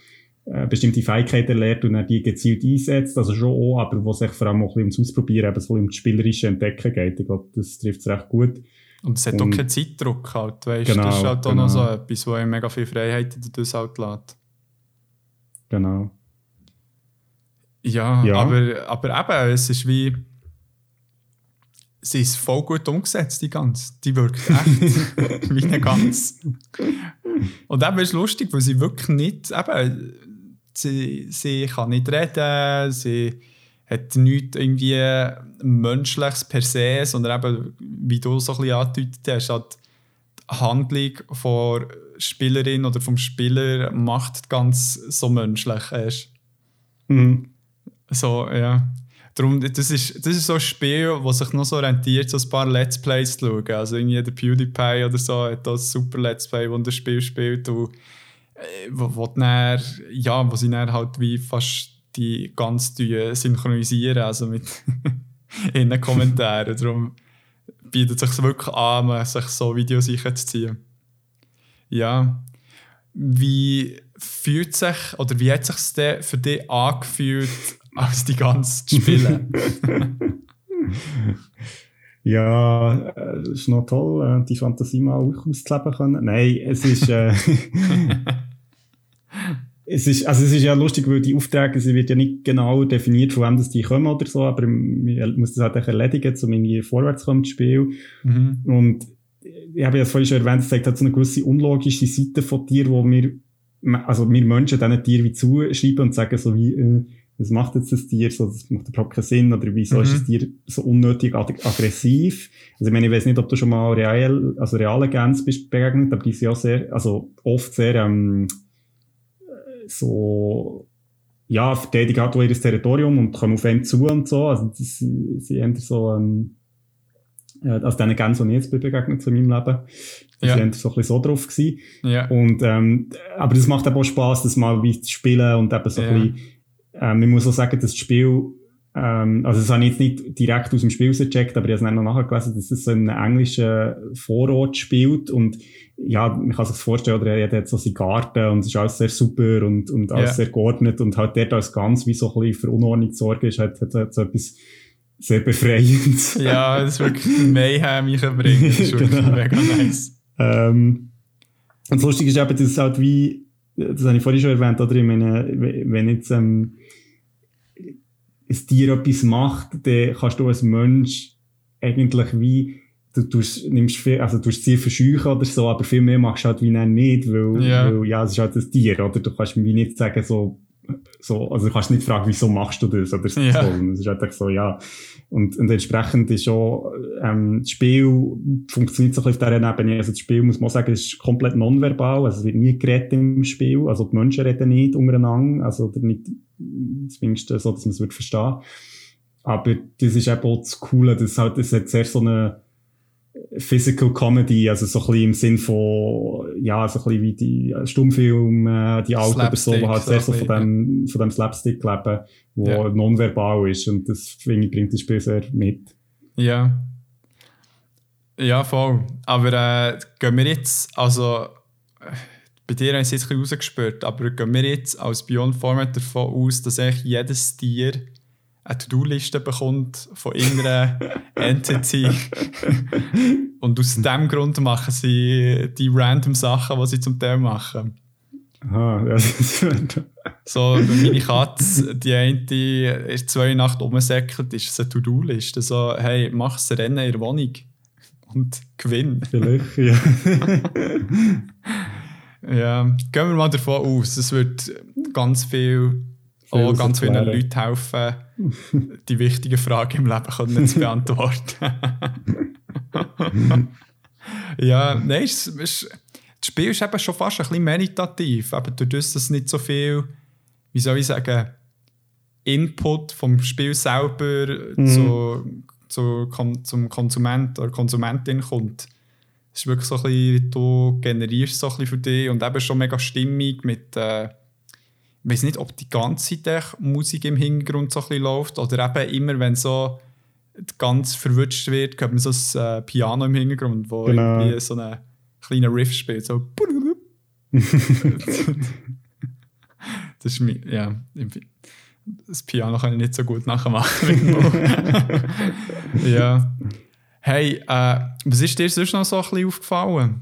äh, bestimmte Fähigkeiten lernt und dann die gezielt einsetzt, also schon auch, aber wo sich vor allem auch ein bisschen ums Ausprobieren, eben so um das spielerische Entdecken geht. Ich glaube, das trifft es recht gut. Und es hat und, auch keinen Zeitdruck halt, weißt genau, Das ist halt auch genau. noch so etwas, wo ihm mega viel Freiheit dadurch halt lässt. Genau. Ja, ja, Aber, aber eben, es ist wie. Sie ist voll gut umgesetzt, die Gans. Die wirkt echt wie eine Gans. Und eben ist lustig, weil sie wirklich nicht. Eben, sie, sie kann nicht reden, sie hat nichts irgendwie Menschliches per se, sondern eben, wie du so ein bisschen angedeutet hast, hat die Handlung von Spielerin oder vom Spieler macht ganz so menschlich ist. Mhm. So, ja. Darum, das ist, das ist so ein Spiel, das sich noch so rentiert, so ein paar Let's Plays zu schauen. Also irgendwie der PewDiePie oder so hat da ein super Let's Play, wo das Spiel spielt, wo, äh, wo, wo, dann, ja, wo sie dann halt wie fast die ganz synchronisieren, also mit in den Kommentaren. Darum bietet es sich wirklich an, sich so Videos zu ziehen. Ja. Wie fühlt sich, oder wie hat sich für dich angefühlt, als die ganze zu spielen? ja, äh, es ist noch toll, äh, die Fantasie mal auszuleben können. Nein, es ist... Äh, es ist, also es ist ja lustig, weil die Aufträge, sie wird ja nicht genau definiert, von wem das die kommen oder so, aber man muss das halt erledigen, um irgendwie vorwärts zu kommen, das Spiel. Mhm. Und ich habe ja vorhin schon erwähnt, es zeigt halt so eine gewisse unlogische Seite von dir, wo wir, also wir Menschen diesen Tier wie zuschreiben und sagen so wie, äh, was macht jetzt das Tier so, das macht überhaupt keinen Sinn, oder wieso mhm. ist das Tier so unnötig ag aggressiv? Also ich meine, ich weiß nicht, ob du schon mal real, also reale Gänse bist begegnet, aber die sind ja sehr, also oft sehr, ähm, so, ja, verteidigen halt ihr Territorium und kommen auf einen zu und so, also das, sie haben so, ähm, also diesen die jetzt bin begegnet in meinem Leben. Ja. Sie waren so ein bisschen so drauf gewesen. Ja. Und, ähm, aber das macht eben auch Spass, das mal wie zu spielen und eben so ja. ein bisschen, ähm, ich muss auch sagen, dass das Spiel, ähm, also das habe ich jetzt nicht direkt aus dem Spiel rausgecheckt, aber ich habe es dann noch nachher gelesen, dass es so in einem englischen Vorort spielt und ja, man kann sich das vorstellen, oder er hat so seinen Garten und es ist alles sehr super und, und alles ja. sehr geordnet und halt dort als ganz wie so ein bisschen für Unordnung zu sorgen ist, hat, hat, hat so etwas sehr befreiend. ja, das ist wirklich Mayhem ich bringen. Das ist wirklich genau. mega nice. Ähm, und das Lustige ist eben, dass es halt wie, das habe ich vorhin schon erwähnt, oder? Ich meine, wenn jetzt ähm, ein Tier etwas macht, dann kannst du als Mensch eigentlich wie, du tust, nimmst viel, also du sehr verscheuchen oder so, aber viel mehr machst du halt wie dann nicht, weil, ja, weil, ja es ist halt ein Tier, oder? Du kannst mir nicht sagen, so, so, also du kannst nicht fragen, wieso machst du das oder so. Ja. Es ist einfach so, ja. Und, und entsprechend ist schon, ähm, das Spiel funktioniert so ein bisschen auf dieser Ebene. Also das Spiel, muss man sagen, ist komplett nonverbal. Also es wird nie geredet im Spiel. Also die Menschen reden nicht untereinander. Also nicht, zumindest so, dass man es verstehen Aber das ist eben auch das Coole, das, halt, das hat sehr so eine Physical Comedy, also so ein bisschen im Sinn von, ja, so ein bisschen wie die Stummfilm, äh, die alten oder so, die halt sehr so von dem, von dem Slapstick leben, wo ja. nonverbal ist und das, finde ich, bringt das Spiel sehr mit. Ja. Ja, voll. Aber äh, gehen wir jetzt, also bei dir haben sie jetzt ein bisschen rausgespürt, aber gehen wir jetzt als Beyond Format davon aus, dass eigentlich jedes Tier eine To-Do-Liste bekommt von irgendeiner Entity. Und aus diesem Grund machen sie die random Sachen, die sie zum Teil machen. Aha, ja, das ist So, meine Katze, die eine ist zwei Nacht rumsäckelt, ist es eine To-Do-Liste. So, hey, mach das Rennen in der Wohnung und gewinn. Vielleicht, ja. ja, gehen wir mal davon aus, es wird ganz viel, auch ganz vielen Leuten helfen, die wichtigen Fragen im Leben können zu beantworten. ja, nein, es, es, das Spiel ist eben schon fast ein bisschen meditativ, aber dadurch, dass es nicht so viel, wie soll ich sagen, Input vom Spiel selber mhm. zu, zu, zum Konsument oder Konsumentin kommt. Es ist wirklich so ein bisschen, du generierst so ein bisschen für dich und eben schon mega stimmig mit, äh, ich weiß nicht, ob die ganze Zeit Musik im Hintergrund so ein bisschen läuft oder eben immer, wenn so ganz verwünscht wird, hört man so ein äh, Piano im Hintergrund, wo genau. irgendwie so einen kleinen Riff spielt, so das ist mir, ja, das Piano kann ich nicht so gut nachmachen. ja. Hey, äh, was ist dir sonst noch so ein bisschen aufgefallen?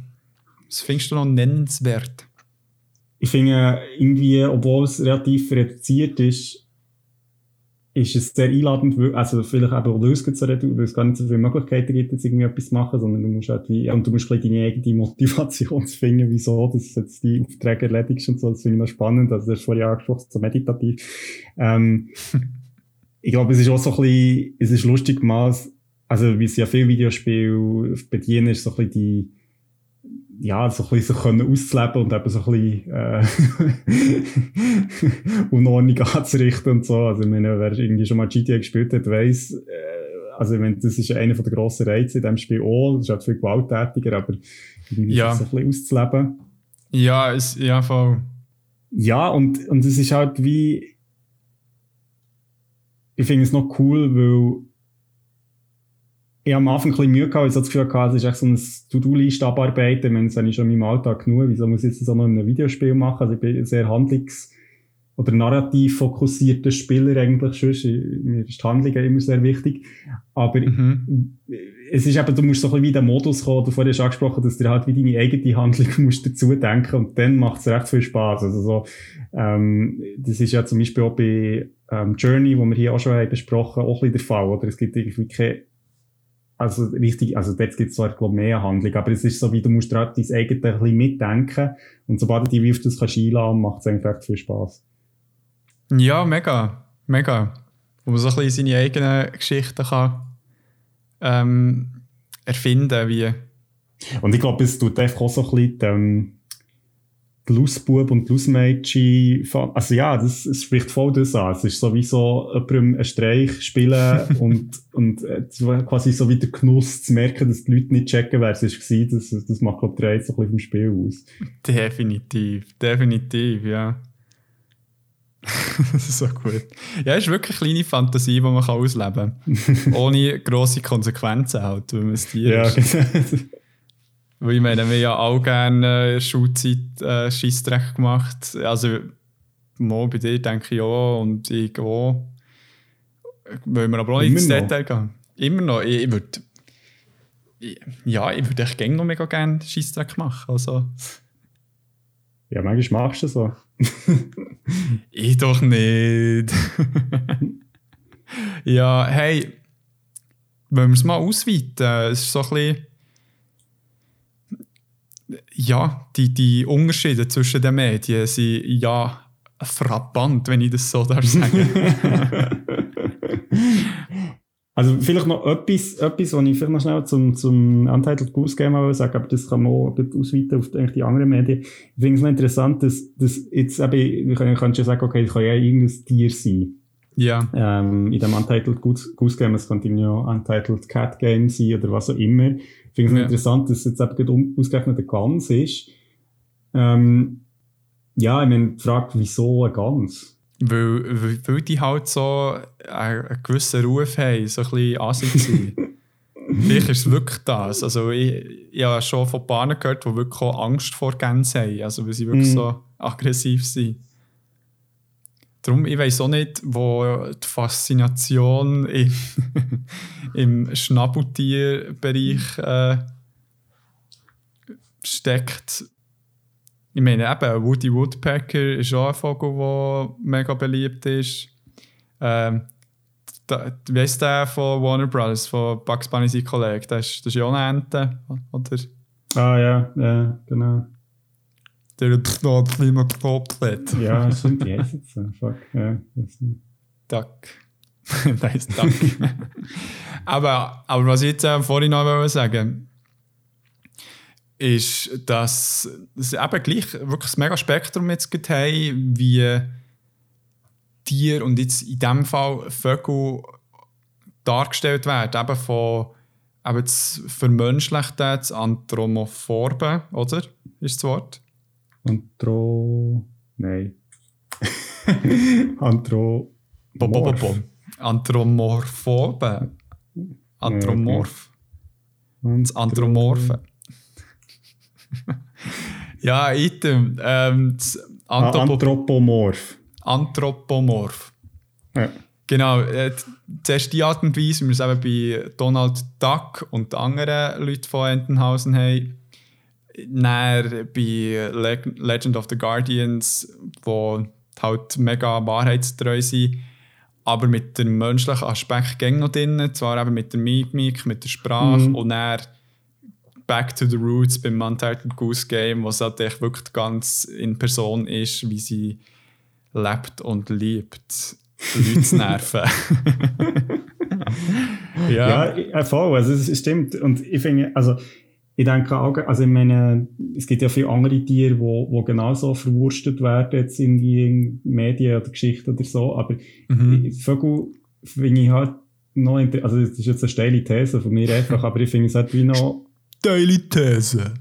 Was findest du noch nennenswert? Ich finde irgendwie, obwohl es relativ reduziert ist, ist es sehr einladend, also vielleicht eben löst so weil es gar nicht so viele Möglichkeiten gibt, jetzt irgendwie etwas zu machen, sondern du musst halt wie, und du musst deine eigene Motivation finden, wieso, dass jetzt die Aufträge erledigst und so, das finde ich noch spannend, also das ist vorhin angesprochen, so meditativ. Ähm, ich glaube, es ist auch so ein bisschen, es ist lustig mal, also wie es ja viele Videospiele bedienen, ist so ein bisschen die, ja, so ein bisschen können auszuleben und eben so ein bisschen äh, Unordnung anzurichten und so. Also ich meine, wer irgendwie schon mal GTA gespielt hat, weiss, äh, also ich meine, das ist einer der grossen Reize in diesem Spiel auch. Das ist halt viel gewalttätiger, aber irgendwie ja. so ein bisschen auszuleben. Ja, es, ja, voll. Ja, und, und es ist halt wie, ich finde es noch cool, weil ich habe am Anfang ein bisschen Mühe gehabt, weil ich so das Gefühl hatte, es ist echt so ein To-Do-List abarbeiten. Ich das habe ich schon in meinem Alltag genug. Wieso muss ich jetzt das auch noch in einem Videospiel machen? Also ich bin sehr handlungs- oder narrativ fokussierter Spieler eigentlich schon. Mir ist die Handlung immer sehr wichtig. Aber mhm. es ist eben, du musst so ein bisschen wie in den Modus kommen. Du vorhin hast angesprochen, dass du halt wie deine eigene Handlung musst dazu denken und dann macht es recht viel Spaß. Also so, ähm, das ist ja zum Beispiel auch bei ähm, Journey, wo wir hier auch schon haben besprochen, auch ein bisschen der Fall. Oder es gibt irgendwie keine also richtig, also dort gibt es zwar glaub, mehr Handlung, aber es ist so wie, du musst gerade dein eigenes ein bisschen mitdenken und sobald du dich auf das kannst einladen, macht es einfach viel Spaß. Ja, mega, mega. Wo man so ein bisschen seine eigenen Geschichten kann ähm, erfinden, wie... Und ich glaube, es tut einfach auch so ein bisschen ähm, die Lausbub und die Lausmädchen, also ja, das, das spricht voll das an. Es ist sowieso jemandem einen Streich spielen und, und äh, quasi so wie der Genuss zu merken, dass die Leute nicht checken, wer es war. Das, das macht, glaube ich, so ein bisschen vom Spiel aus. Definitiv, definitiv, ja. das ist so gut. Ja, es ist wirklich eine kleine Fantasie, die man ausleben kann. Ohne grosse Konsequenzen halt, wenn man es dir Ja, genau. Weil ich meine, wir haben ja auch gerne äh, Schulzeit äh, Scheissdreck gemacht. Also, mal bei dir denke ich ja und ich auch. Wollen wir aber auch nicht ins Detail gehen. Immer noch. Ich, ich würde. Ja, ich würde echt gerne noch mega gerne Scheissdreck machen. Also. Ja, manchmal machst du so. ich doch nicht. ja, hey, wollen wir es mal ausweiten? Es ist so ein bisschen ja, die, die Unterschiede zwischen den Medien sind ja frappant, wenn ich das so darf sagen. Also vielleicht noch etwas, etwas, was ich vielleicht noch schnell zum, zum Untitled Goose Game will sagen, aber das kann man auch ausweiten auf die anderen Medien. Ich finde es noch interessant, dass, dass jetzt eben, ich kann, schon sagen, okay, das kann ja irgendein Tier sein. Ja. Ähm, in dem Untitled Goose, Goose Game, es könnte ja Untitled Cat Game sein oder was auch immer. Ich finde es ja. interessant, dass es jetzt eben ausgerechnet eine Gans ist. Ähm, ja, ich meine, die Frage, wieso eine Gans? Weil, weil, die halt so einen, gewissen Ruf haben, so ein bisschen assig sind. Vielleicht ist es wirklich das. Also ich, ich habe schon von Bahnen gehört, die wirklich auch Angst vor Gänsen haben, also weil sie wirklich mm. so aggressiv sind. Darum, ich weiß auch nicht, wo die Faszination im, im Schnabeltierbereich äh, steckt. Ich meine, eben, Woody Woodpecker ist auch ein Vogel, der mega beliebt ist. Ähm, da, wie heißt der von Warner Brothers, von Bugs Bunny, sein Kollege? Das ist, das ist ja auch eine Ente, oder? Ah ja, ja, genau. Der Knopf, wie man hat. Ja, stimmt, die heißt jetzt. Fuck, ja. Duck. ist Duck. aber, aber was ich jetzt äh, vorhin noch sagen ist, dass es eben gleich wirklich ein mega Spektrum jetzt gibt, wie Tiere und jetzt in diesem Fall Vögel dargestellt werden, eben von eben das Vermenschlichte, das Anthropomorphe, oder? Ist das Wort? Antro... Nein. Antro... Anthropomorphobe. Anthropomorph. Das Anthropomorphe ja, Item. Ähm, Anthropomorph. Anthropomorph. Ja. Genau, äh, zuerst die Art und Weise, wie wir es eben bei Donald Duck und anderen Leuten von Entenhausen haben. Dann bei Legend of the Guardians, wo halt mega wahrheitstreu sind, aber mit dem menschlichen Aspekt gäng noch drin, zwar eben mit der Mimik, mit der Sprache mhm. und dann back to the roots beim Untitled Goose Game, was halt echt wirklich ganz in Person ist, wie sie lebt und liebt, Leute zu nerven. ja. ja, voll. Also, es stimmt. Und ich finde, also, ich denke auch, also ich meine, es gibt ja viele andere Tiere, wo, wo genauso verwurstet werden, jetzt in die Medien oder Geschichten oder so, aber mhm. Vögel finde ich halt noch, also das ist jetzt eine steile These von mir einfach, aber ich finde es halt wie noch steile These.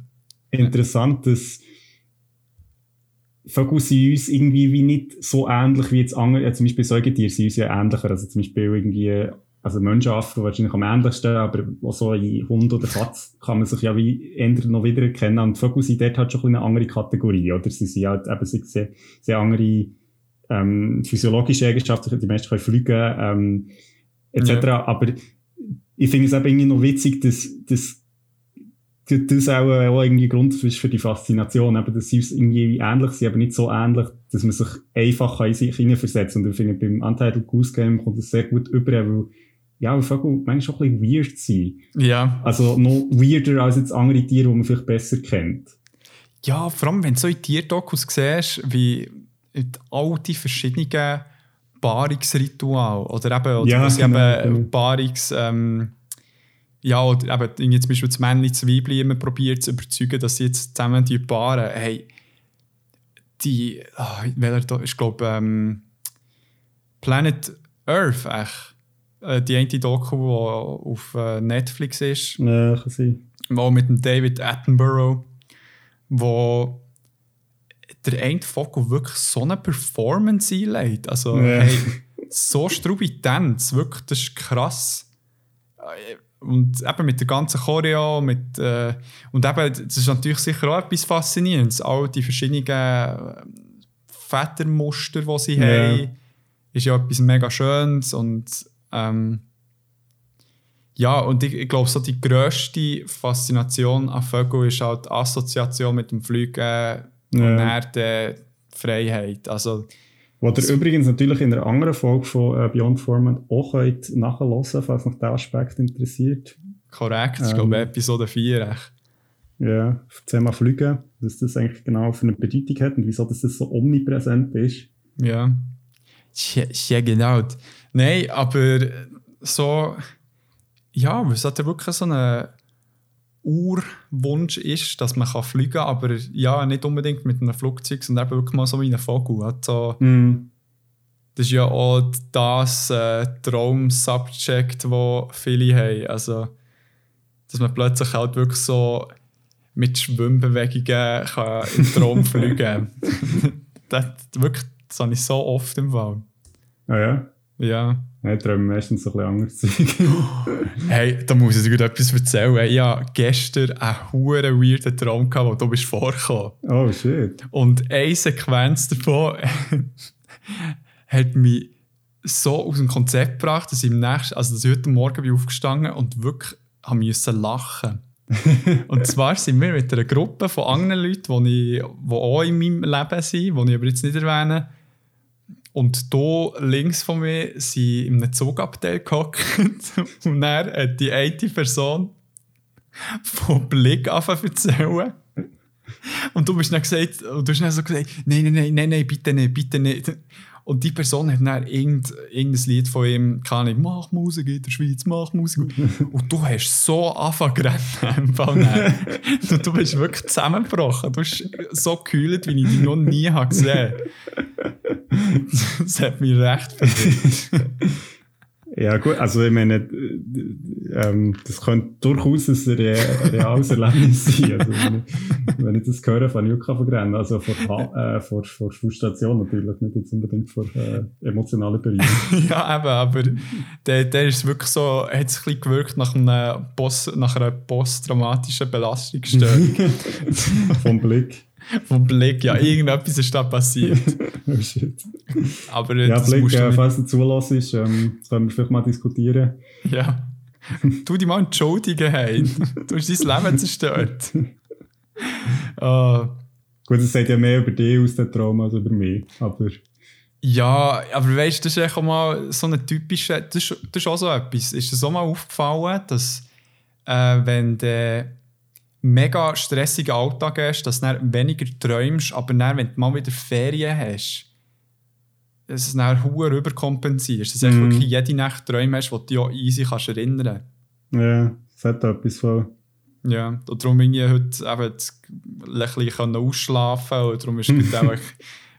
Interessant, dass Vögel sind uns irgendwie wie nicht so ähnlich wie jetzt andere, ja, zum Beispiel Säugetiere sind uns ja ähnlicher, also zum Beispiel irgendwie, also Menschenaffen wahrscheinlich am ähnlichsten, aber auch so ein Hund oder Katz kann man sich ja wie eher noch wieder erkennen und Vögel sind dort halt schon eine andere Kategorie, oder? Sie sind halt eben sehr, sehr andere ähm, physiologische Eigenschaften, die meisten können fliegen, ähm, etc., ja. aber ich finde es eben irgendwie noch witzig, dass, dass das auch, äh, auch irgendwie Grund ist für die Faszination, eben, dass sie irgendwie ähnlich sind, aber nicht so ähnlich, dass man sich einfach in sich hineinversetzt. Und ich finde, beim Untitled Goose Game kommt das sehr gut über, weil, ja, Vögel manchmal schon ein bisschen weird sind. Ja. Also noch weirder als jetzt andere Tiere, die man vielleicht besser kennt. Ja, vor allem, wenn du so in Tierdokus siehst, wie all die verschiedenen Paarungsrituale, oder eben, oder ja, genau, eben genau. Paarungs, ähm, ja, oder eben zum Beispiel das Männchen das Weibchen immer probiert zu überzeugen, dass sie jetzt zusammen die Paare, hey, die, oh, welcher ist glaube ähm, Planet Earth, echt. Äh, die eine Doku, die auf äh, Netflix ist. Ja, kann sein. Wo mit dem David Attenborough, wo der eine Vogel wirklich so eine Performance einlegt. Also, ja. hey, so strubig Tanz, wirklich, das ist krass äh, und eben mit der ganzen Choreo, mit, äh, und eben, das ist natürlich sicher auch etwas Faszinierendes, all die verschiedenen Federmuster, die sie yeah. haben, ist ja etwas mega Schönes und ähm, ja, und ich, ich glaube, so die grösste Faszination an Vögeln ist halt die Assoziation mit dem Fliegen yeah. und dann die Freiheit. Also, was ihr übrigens natürlich in einer anderen Folge von äh, Beyond Format auch könnt nachhören falls noch der Aspekt interessiert. Korrekt, ähm, ich glaube Episode 4. Echt. Ja, Thema Flüge, was das eigentlich genau für eine Bedeutung hat und wieso das so omnipräsent ist. Ja, ja genau. Nein, aber so ja, weil es halt wirklich so ein Urwunsch ist, dass man kann fliegen kann, aber ja, nicht unbedingt mit einem Flugzeug, sondern eben wirklich mal so wie ein Vogel. Also, Mhm. Das ist ja auch das äh, Traum-Subject, das viele haben. Also, dass man plötzlich halt wirklich so mit Schwimmbewegungen kann im Traum fliegen kann. das, wirklich, das habe ich so oft im Fall. Ah ja? Ja. Ja, ich träume meistens so ein bisschen anderes Zeug. Hey, da muss ich dir etwas erzählen. Ich hatte gestern einen huere weirden Traum, gehabt, wo du bist vorgekommen. oh shit. Und eine Sequenz davon hat mich so aus dem Konzept gebracht, dass ich im nächsten, also dass ich heute Morgen bin aufgestanden und wirklich haben müssen lachen. und zwar sind wir mit einer Gruppe von anderen Leuten, die, ich, die auch in meinem Leben sind, die ich aber jetzt nicht erwähne. Und hier links von mir sind in einem Zugabteil gehockt und dann hat die eine Person von Blick zu erzählen. Und du bist dann gesagt, und du hast dann so gesagt, nein, nein, nein, nein, bitte nicht, bitte nicht. Und die Person hat dann irgend, irgendein Lied von ihm, kann ich, mach Musik in der Schweiz, mach Musik. Und du hast so angefangen zu du bist wirklich zusammengebrochen. Du hast so gekühlt, wie ich dich noch nie habe gesehen Das hat mich recht verwirrt. Ja, gut, also ich meine, äh, ähm, das könnte durchaus ein re reales Erlebnis sein. Also, wenn, ich, wenn ich das höre, fange ich auch verrennen. Also vor, äh, vor, vor Frustration natürlich, nicht jetzt unbedingt vor äh, emotionalen Bereichen. ja, eben, aber der, der ist wirklich so, hat es ein bisschen gewirkt nach, einem Post, nach einer posttraumatischen Belastungsstörung. Vom Blick. Vom Blick, ja, irgendetwas ist da passiert. Oh shit. Aber Ja, das Blick, äh, falls du zulässt, ähm, können wir vielleicht mal diskutieren. Ja. Tu dich mal entschuldigen, hey. Du hast dein Leben zerstört. Ah, Gut, es sagt ja mehr über dich aus dem Traum als über mich. Aber ja, aber weißt du, das ist echt auch mal so eine typische. Das ist, das ist auch so etwas. Ist dir so mal aufgefallen, dass, äh, wenn du mega stressigen Alltag hast, dass du dann weniger träumst, aber dann, wenn du mal wieder Ferien hast, dass du dann hoher überkompensierst. Dass du echt wirklich jede Nacht Träume hast, die du dich auch easy kannst erinnern ja, es hat etwas von. Ja, und darum bin ich heute eben ein bisschen ausschlafen und darum ist gerade auch ein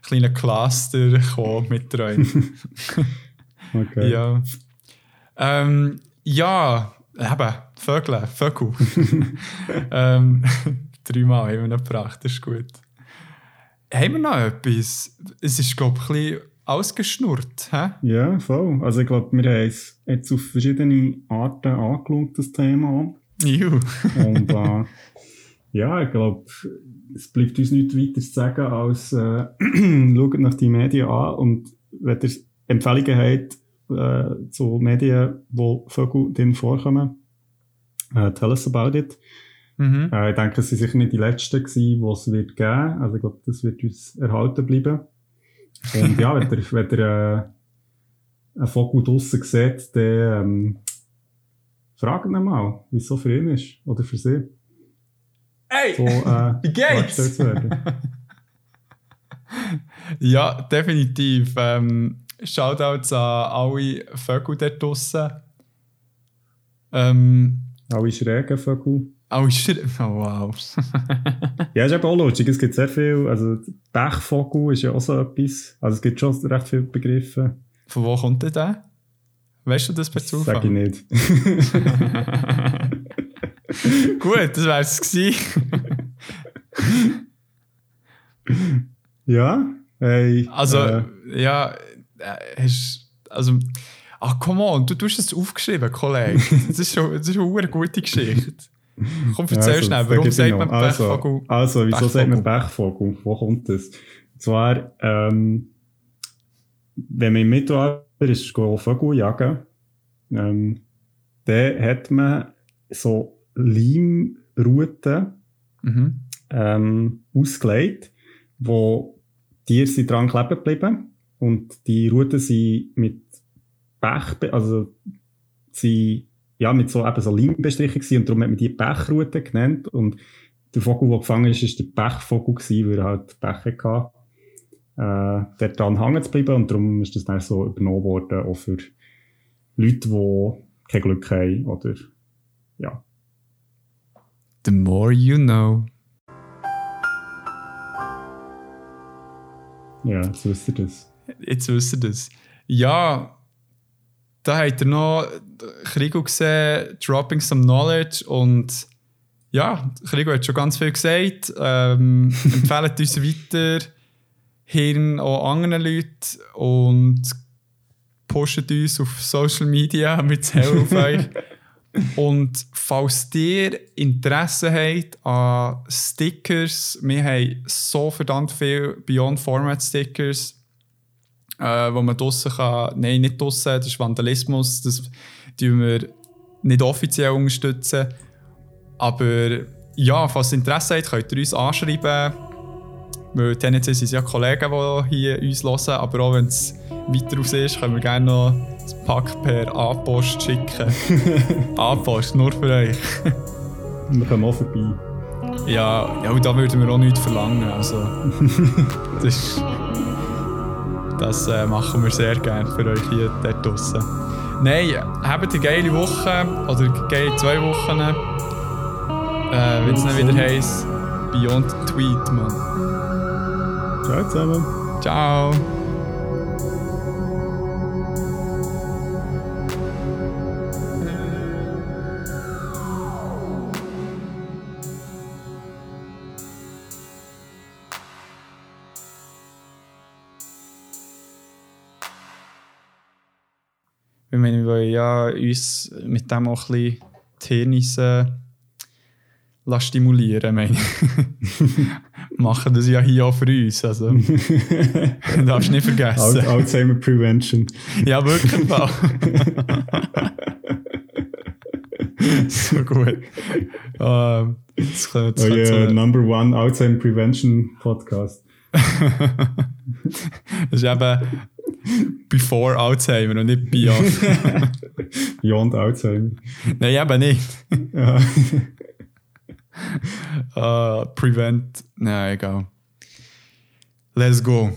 kleiner Cluster gekommen mit Träumen. Okay. Ja. Ähm, ja, eben, Vögel, Vögel. ähm, dreimal haben wir noch gebracht, das ist gut. Haben wir noch etwas? Es ist, glaube ich, ein bisschen ausgeschnurrt. Hä? Ja, voll. Also ich glaube, wir haben es jetzt auf verschiedene Arten angeschaut, das Thema. Juhu. Und äh, ja, ich glaube, es bleibt uns nichts weiter zu sagen, als äh, schaut nach die Medien an und wenn ihr Empfehlungen habt äh, zu Medien, wo Vögel drin vorkommen, äh, tell us about it. Mhm. Äh, ich denke, es sind sicher nicht die letzten gewesen, die es wird geben. Also ich glaube, das wird uns erhalten bleiben. Und ja, wenn ihr, wenn ihr äh, einen Vogel draussen seht, dann ähm, fragt ihn mal, wie es so für ihn ist oder für sie. Hey! So, äh, Wie geht's? Ja, definitiv. Ähm, Shoutouts an alle Vögel dort draussen. Ähm, Alle schrägen Vögel. alle Schri Oh, wow. Ja, ist eben auch lustig. Es gibt sehr viel, also Pechvogel ist ja auch so etwas. Also es gibt schon recht viele Begriffe. Von wo kommt denn der? Weißt du das per Zufall? Sag ich nicht. Gut, das wäre es gewesen. ja, hey, Also, äh, ja, äh, hast, also, ach, come on, du, du hast es aufgeschrieben, Kollege. Das ist schon, das ist schon eine gute Geschichte. Komm, erzähl Also, schnell, warum gebe ich sagt man also, Pechvogel? Also, wieso Pechvogel? sagt man Pechvogel? Wo kommt das? Und zwar, ähm, wenn man im Mittelalter ist, Vögel jagen, ähm, dann hat man so Leimruten Mhm. ähm, ausgelegt, wo Tiere sind dran kleben geblieben und die Ruten sind mit Pech, also sie ja mit so eben so Leim bestrichen gewesen, und darum hat man die Pechrute genannt und der Vogel, der gefangen ist, ist der Pechvogel gewesen, weil er halt Pech hatte, äh, dort dran hängen zu bleiben und darum ist das dann so übernommen worden, auch für Leute, die kein Glück haben oder ja. The more you know. Ja, jetzt wisst ihr das. Jetzt wisst ihr das. Ja, da habt ihr noch Krigo gesehen, Dropping Some Knowledge und ja, Krigo hat schon ganz viel gesagt. Ähm, empfehlt uns weiter, hören auch anderen Leuten und postet uns auf Social Media mit Hell auf euch. Und falls ihr Interesse habt an Stickers, wir haben so verdammt viele Beyond Format Stickers, äh, wo man draussen kann. Nein, nicht draussen, das ist Vandalismus, das tun wir nicht offiziell unterstützen. Aber ja, falls ihr Interesse habt, könnt ihr uns anschreiben. Weil tendenziell sind es ja Kollegen, die hier uns hören, aber auch wenn es weiter raus ist, können wir gerne noch das Pack per A-Post schicken. A-Post, nur für euch. wir kommen auch vorbei. Ja, ja, und da würden wir auch nichts verlangen. Also, das, das äh, machen wir sehr gerne für euch hier dort draussen. Nein, habt eine geile Woche oder geile zwei Wochen. Äh, Wenn es dann wieder heisst, Beyond Tweet, man. Ciao zusammen. Ciao. Meine, wir wollen ja uns mit dem auch ein bisschen die äh, stimulieren, meine. Machen das ja hier auch für uns, also darfst du nicht vergessen. Al Alzheimer Prevention. Ja, wirklich so gut. Uh, jetzt kommen wir oh yeah, Number One Alzheimer Prevention Podcast. das ist eben Before Alzheimer und nicht Beyond. beyond Alzheimer. Nein, eben nicht. Ja. uh, prevent. Nein, egal. Let's go.